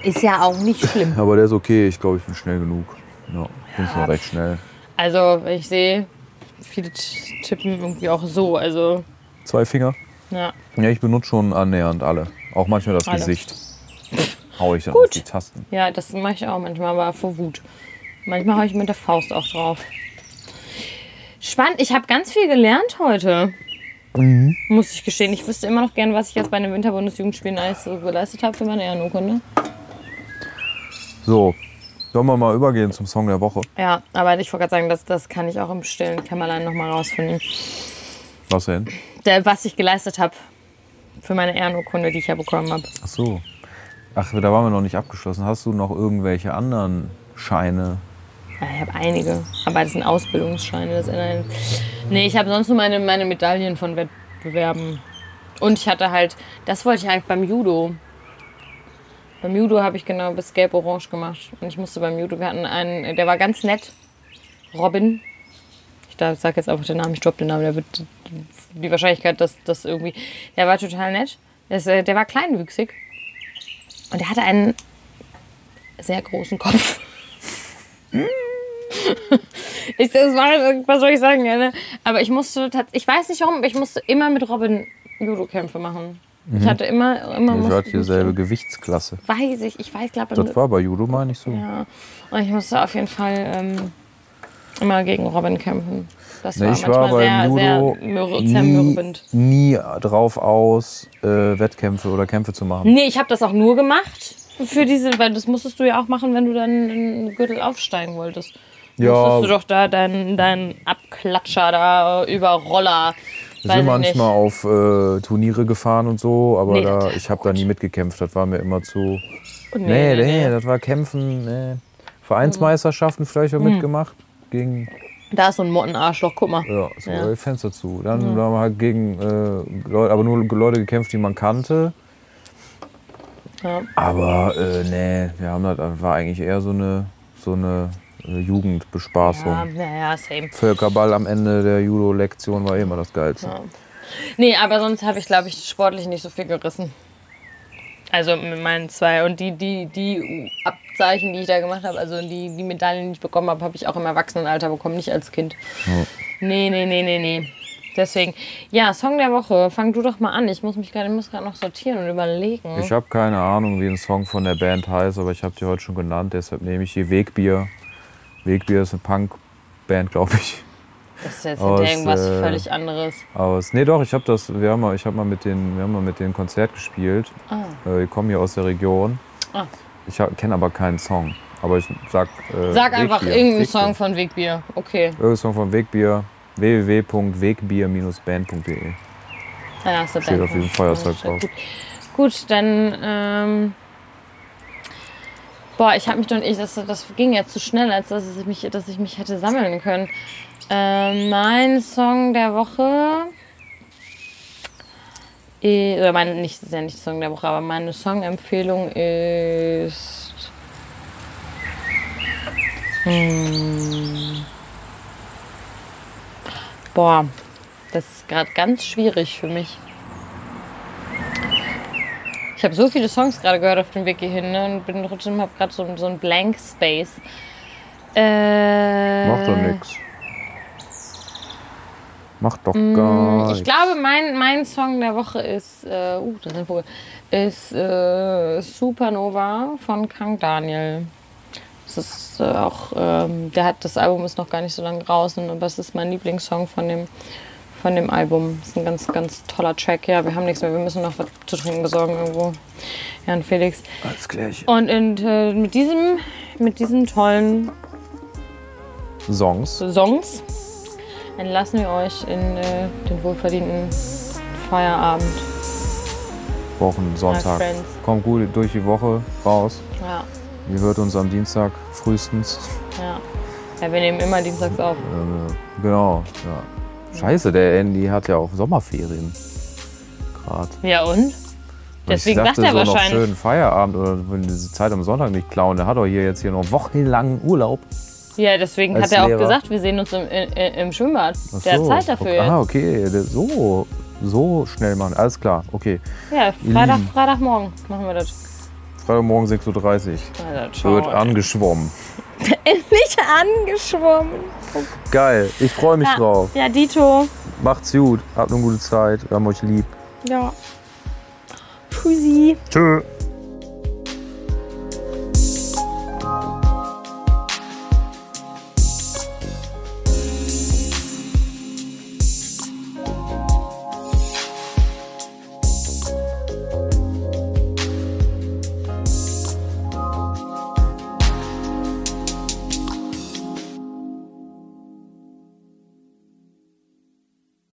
Speaker 1: Ist ja auch nicht schlimm.
Speaker 2: Aber der ist okay, ich glaube, ich bin schnell genug. Ja, bin schon recht schnell.
Speaker 1: Also ich sehe, viele tippen irgendwie auch so. Also
Speaker 2: Zwei Finger?
Speaker 1: ja.
Speaker 2: Ja, ich benutze schon annähernd alle. Auch manchmal das
Speaker 1: Alle.
Speaker 2: Gesicht. Hau ich dann
Speaker 1: Gut.
Speaker 2: auf die Tasten.
Speaker 1: Ja, das mache ich auch manchmal, aber vor Wut. Manchmal haue ich mit der Faust auch drauf. Spannend, ich habe ganz viel gelernt heute.
Speaker 2: Mhm.
Speaker 1: Muss ich gestehen. Ich wüsste immer noch gern, was ich jetzt bei den Winterbundesjugendspielen alles so geleistet habe für meine Ehrenurkunde.
Speaker 2: So, sollen wir mal übergehen zum Song der Woche?
Speaker 1: Ja, aber ich wollte gerade sagen, das, das kann ich auch im stillen Kämmerlein nochmal rausfinden.
Speaker 2: Was denn?
Speaker 1: Der, was ich geleistet habe für meine Ehrenurkunde, die ich ja bekommen habe.
Speaker 2: Ach so. Ach, da waren wir noch nicht abgeschlossen. Hast du noch irgendwelche anderen Scheine?
Speaker 1: Ja, ich habe einige, aber das sind Ausbildungsscheine. Das sind nee, ich habe sonst nur meine, meine Medaillen von Wettbewerben. Und ich hatte halt, das wollte ich eigentlich beim Judo. Beim Judo habe ich genau bis gelb-orange gemacht. Und ich musste beim Judo, wir hatten einen, der war ganz nett. Robin. Ich sage jetzt einfach den Namen, ich droppe den Namen. Der wird die Wahrscheinlichkeit, dass das irgendwie. Der war total nett. Ist, äh, der war kleinwüchsig. Und der hatte einen sehr großen Kopf. Ich, das war, was soll ich sagen, ja, ne? Aber ich musste, ich weiß nicht warum, aber ich musste immer mit Robin Judo-Kämpfe machen. Ich hatte immer, immer
Speaker 2: Ich
Speaker 1: musste-
Speaker 2: hatte dieselbe Gewichtsklasse.
Speaker 1: Weiß ich, ich weiß, glaube
Speaker 2: Das war bei Judo mal nicht so.
Speaker 1: ja. Und ich musste auf jeden Fall ähm, immer gegen Robin kämpfen. Das
Speaker 2: Nee,
Speaker 1: war
Speaker 2: ich war beim
Speaker 1: sehr,
Speaker 2: Judo
Speaker 1: sehr
Speaker 2: nie, nie drauf aus, äh, Wettkämpfe oder Kämpfe zu machen.
Speaker 1: Nee, ich habe das auch nur gemacht für diese, weil das musstest du ja auch machen, wenn du dann in den Gürtel aufsteigen wolltest.
Speaker 2: Ja.
Speaker 1: Musstest du doch da deinen dein Abklatscher da über Roller.
Speaker 2: Wir sind manchmal auf äh, Turniere gefahren und so, aber
Speaker 1: Nee,
Speaker 2: da, ich habe da nie mitgekämpft. Das war mir immer zu.
Speaker 1: nicht.
Speaker 2: Nee, nee, das war Kämpfen. Nee. Vereinsmeisterschaften vielleicht
Speaker 1: Hm.
Speaker 2: auch mitgemacht. Gegen,
Speaker 1: Da ist so ein Mottenarschloch, guck mal.
Speaker 2: ja, so
Speaker 1: Ja.
Speaker 2: Fenster zu. Dann haben wir halt gegen äh, Leute, aber nur Leute gekämpft, die man kannte.
Speaker 1: Ja.
Speaker 2: Aber äh, nee, wir haben das war eigentlich eher so eine, so eine Jugendbespaßung.
Speaker 1: Ja, naja, same.
Speaker 2: Völkerball am Ende der Judo-Lektion war eh immer das Geilste.
Speaker 1: Nee, aber sonst habe ich, glaube ich, sportlich nicht so viel gerissen. Also mit meinen zwei. Und die, die, die Abzeichen, die ich da gemacht habe, also die, die Medaillen, die ich bekommen habe, habe ich auch im Erwachsenenalter bekommen, nicht als Kind. Nee, nee, nee, nee, nee. Deswegen, ja, Song der Woche. Fang du doch mal an. Ich muss mich gerade, muss gerade noch sortieren und überlegen.
Speaker 2: Ich habe keine Ahnung, wie ein Song von der Band heißt, aber ich habe die heute schon genannt, deshalb nehme ich hier Wegbier. Wegbier ist eine Punk-Band, glaube ich.
Speaker 1: das ist jetzt
Speaker 2: aus,
Speaker 1: irgendwas
Speaker 2: äh,
Speaker 1: völlig anderes.
Speaker 2: Aus, nee, doch, ich habe das, wir haben mal, ich habe mal mit den, wir haben mal mit denen Konzert gespielt.
Speaker 1: Ah.
Speaker 2: Äh, ich komme hier aus der Region.
Speaker 1: Ah.
Speaker 2: Ich kenne aber keinen Song. Aber ich sag. Äh,
Speaker 1: Sag einfach
Speaker 2: Wegbier.
Speaker 1: irgendeinen
Speaker 2: Wegbier.
Speaker 1: Song von Wegbier. Okay.
Speaker 2: Irgendein Song von Wegbier. www.wegbier-band.de.
Speaker 1: Ja, ist eine
Speaker 2: Steht
Speaker 1: Band.
Speaker 2: auf diesem Feuerzeug drauf.
Speaker 1: Gut, gut dann. Ähm, boah, ich habe mich doch. Ich, das, das ging jetzt zu schnell, als dass ich mich, dass ich mich hätte sammeln können. Ähm, mein Song der Woche. eh, Oder mein, nicht, ist ja nicht Song der Woche, aber meine Songempfehlung ist. Hm, boah, das ist gerade ganz schwierig für mich. Ich habe so viele Songs gerade gehört auf dem Weg hierhin ne, und bin trotzdem habe gerade so, so ein Blank Space. Äh,
Speaker 2: Macht doch nix. Macht doch gar
Speaker 1: Ich
Speaker 2: nichts.
Speaker 1: glaube, mein, mein Song der Woche ist, äh, uh, das ist ein Vogel, ist äh, Supernova von Kang Daniel. Das ist äh, auch, ähm, der hat das Album ist noch gar nicht so lange draußen, aber es ist mein Lieblingssong von dem, von dem Album. Das ist ein ganz, ganz toller Track. Ja, wir haben nichts mehr, wir müssen noch was zu trinken besorgen irgendwo. Jan Felix.
Speaker 2: Alles klärchen.
Speaker 1: Und in, äh, mit diesem, mit diesen tollen
Speaker 2: Songs.
Speaker 1: Songs entlassen wir euch in äh, den wohlverdienten Feierabend.
Speaker 2: Wochen, Sonntag. Kommt gut durch die Woche raus.
Speaker 1: Ja,
Speaker 2: Ihr hört uns am Dienstag frühestens.
Speaker 1: ja. Ja, wir nehmen immer dienstags auf.
Speaker 2: Äh, genau. Ja. Scheiße, der Andy hat ja auch Sommerferien. Gerade.
Speaker 1: Ja und? Deswegen
Speaker 2: ich
Speaker 1: sagt
Speaker 2: dachte,
Speaker 1: er
Speaker 2: so noch
Speaker 1: wahrscheinlich.
Speaker 2: schön Feierabend oder wenn diese Zeit am Sonntag nicht klauen. Der hat doch hier jetzt hier noch wochenlang Urlaub.
Speaker 1: Ja, deswegen hat er auch
Speaker 2: Lehrer.
Speaker 1: gesagt, wir sehen uns im, im, im Schwimmbad.
Speaker 2: Ach
Speaker 1: Der hat
Speaker 2: so.
Speaker 1: Zeit dafür
Speaker 2: okay. Ah, okay. So, so schnell machen. Alles klar. Okay.
Speaker 1: Ja, Freitag. Freitagmorgen machen wir das.
Speaker 2: Freitagmorgen 6.30 Uhr.
Speaker 1: Ciao.
Speaker 2: Wird angeschwommen.
Speaker 1: Endlich angeschwommen.
Speaker 2: Geil. Ich freue mich
Speaker 1: Ja.
Speaker 2: drauf.
Speaker 1: Ja, Dito.
Speaker 2: Macht's gut. Habt eine gute Zeit. Wir haben euch lieb.
Speaker 1: Ja. Tschüssi.
Speaker 2: Tschö.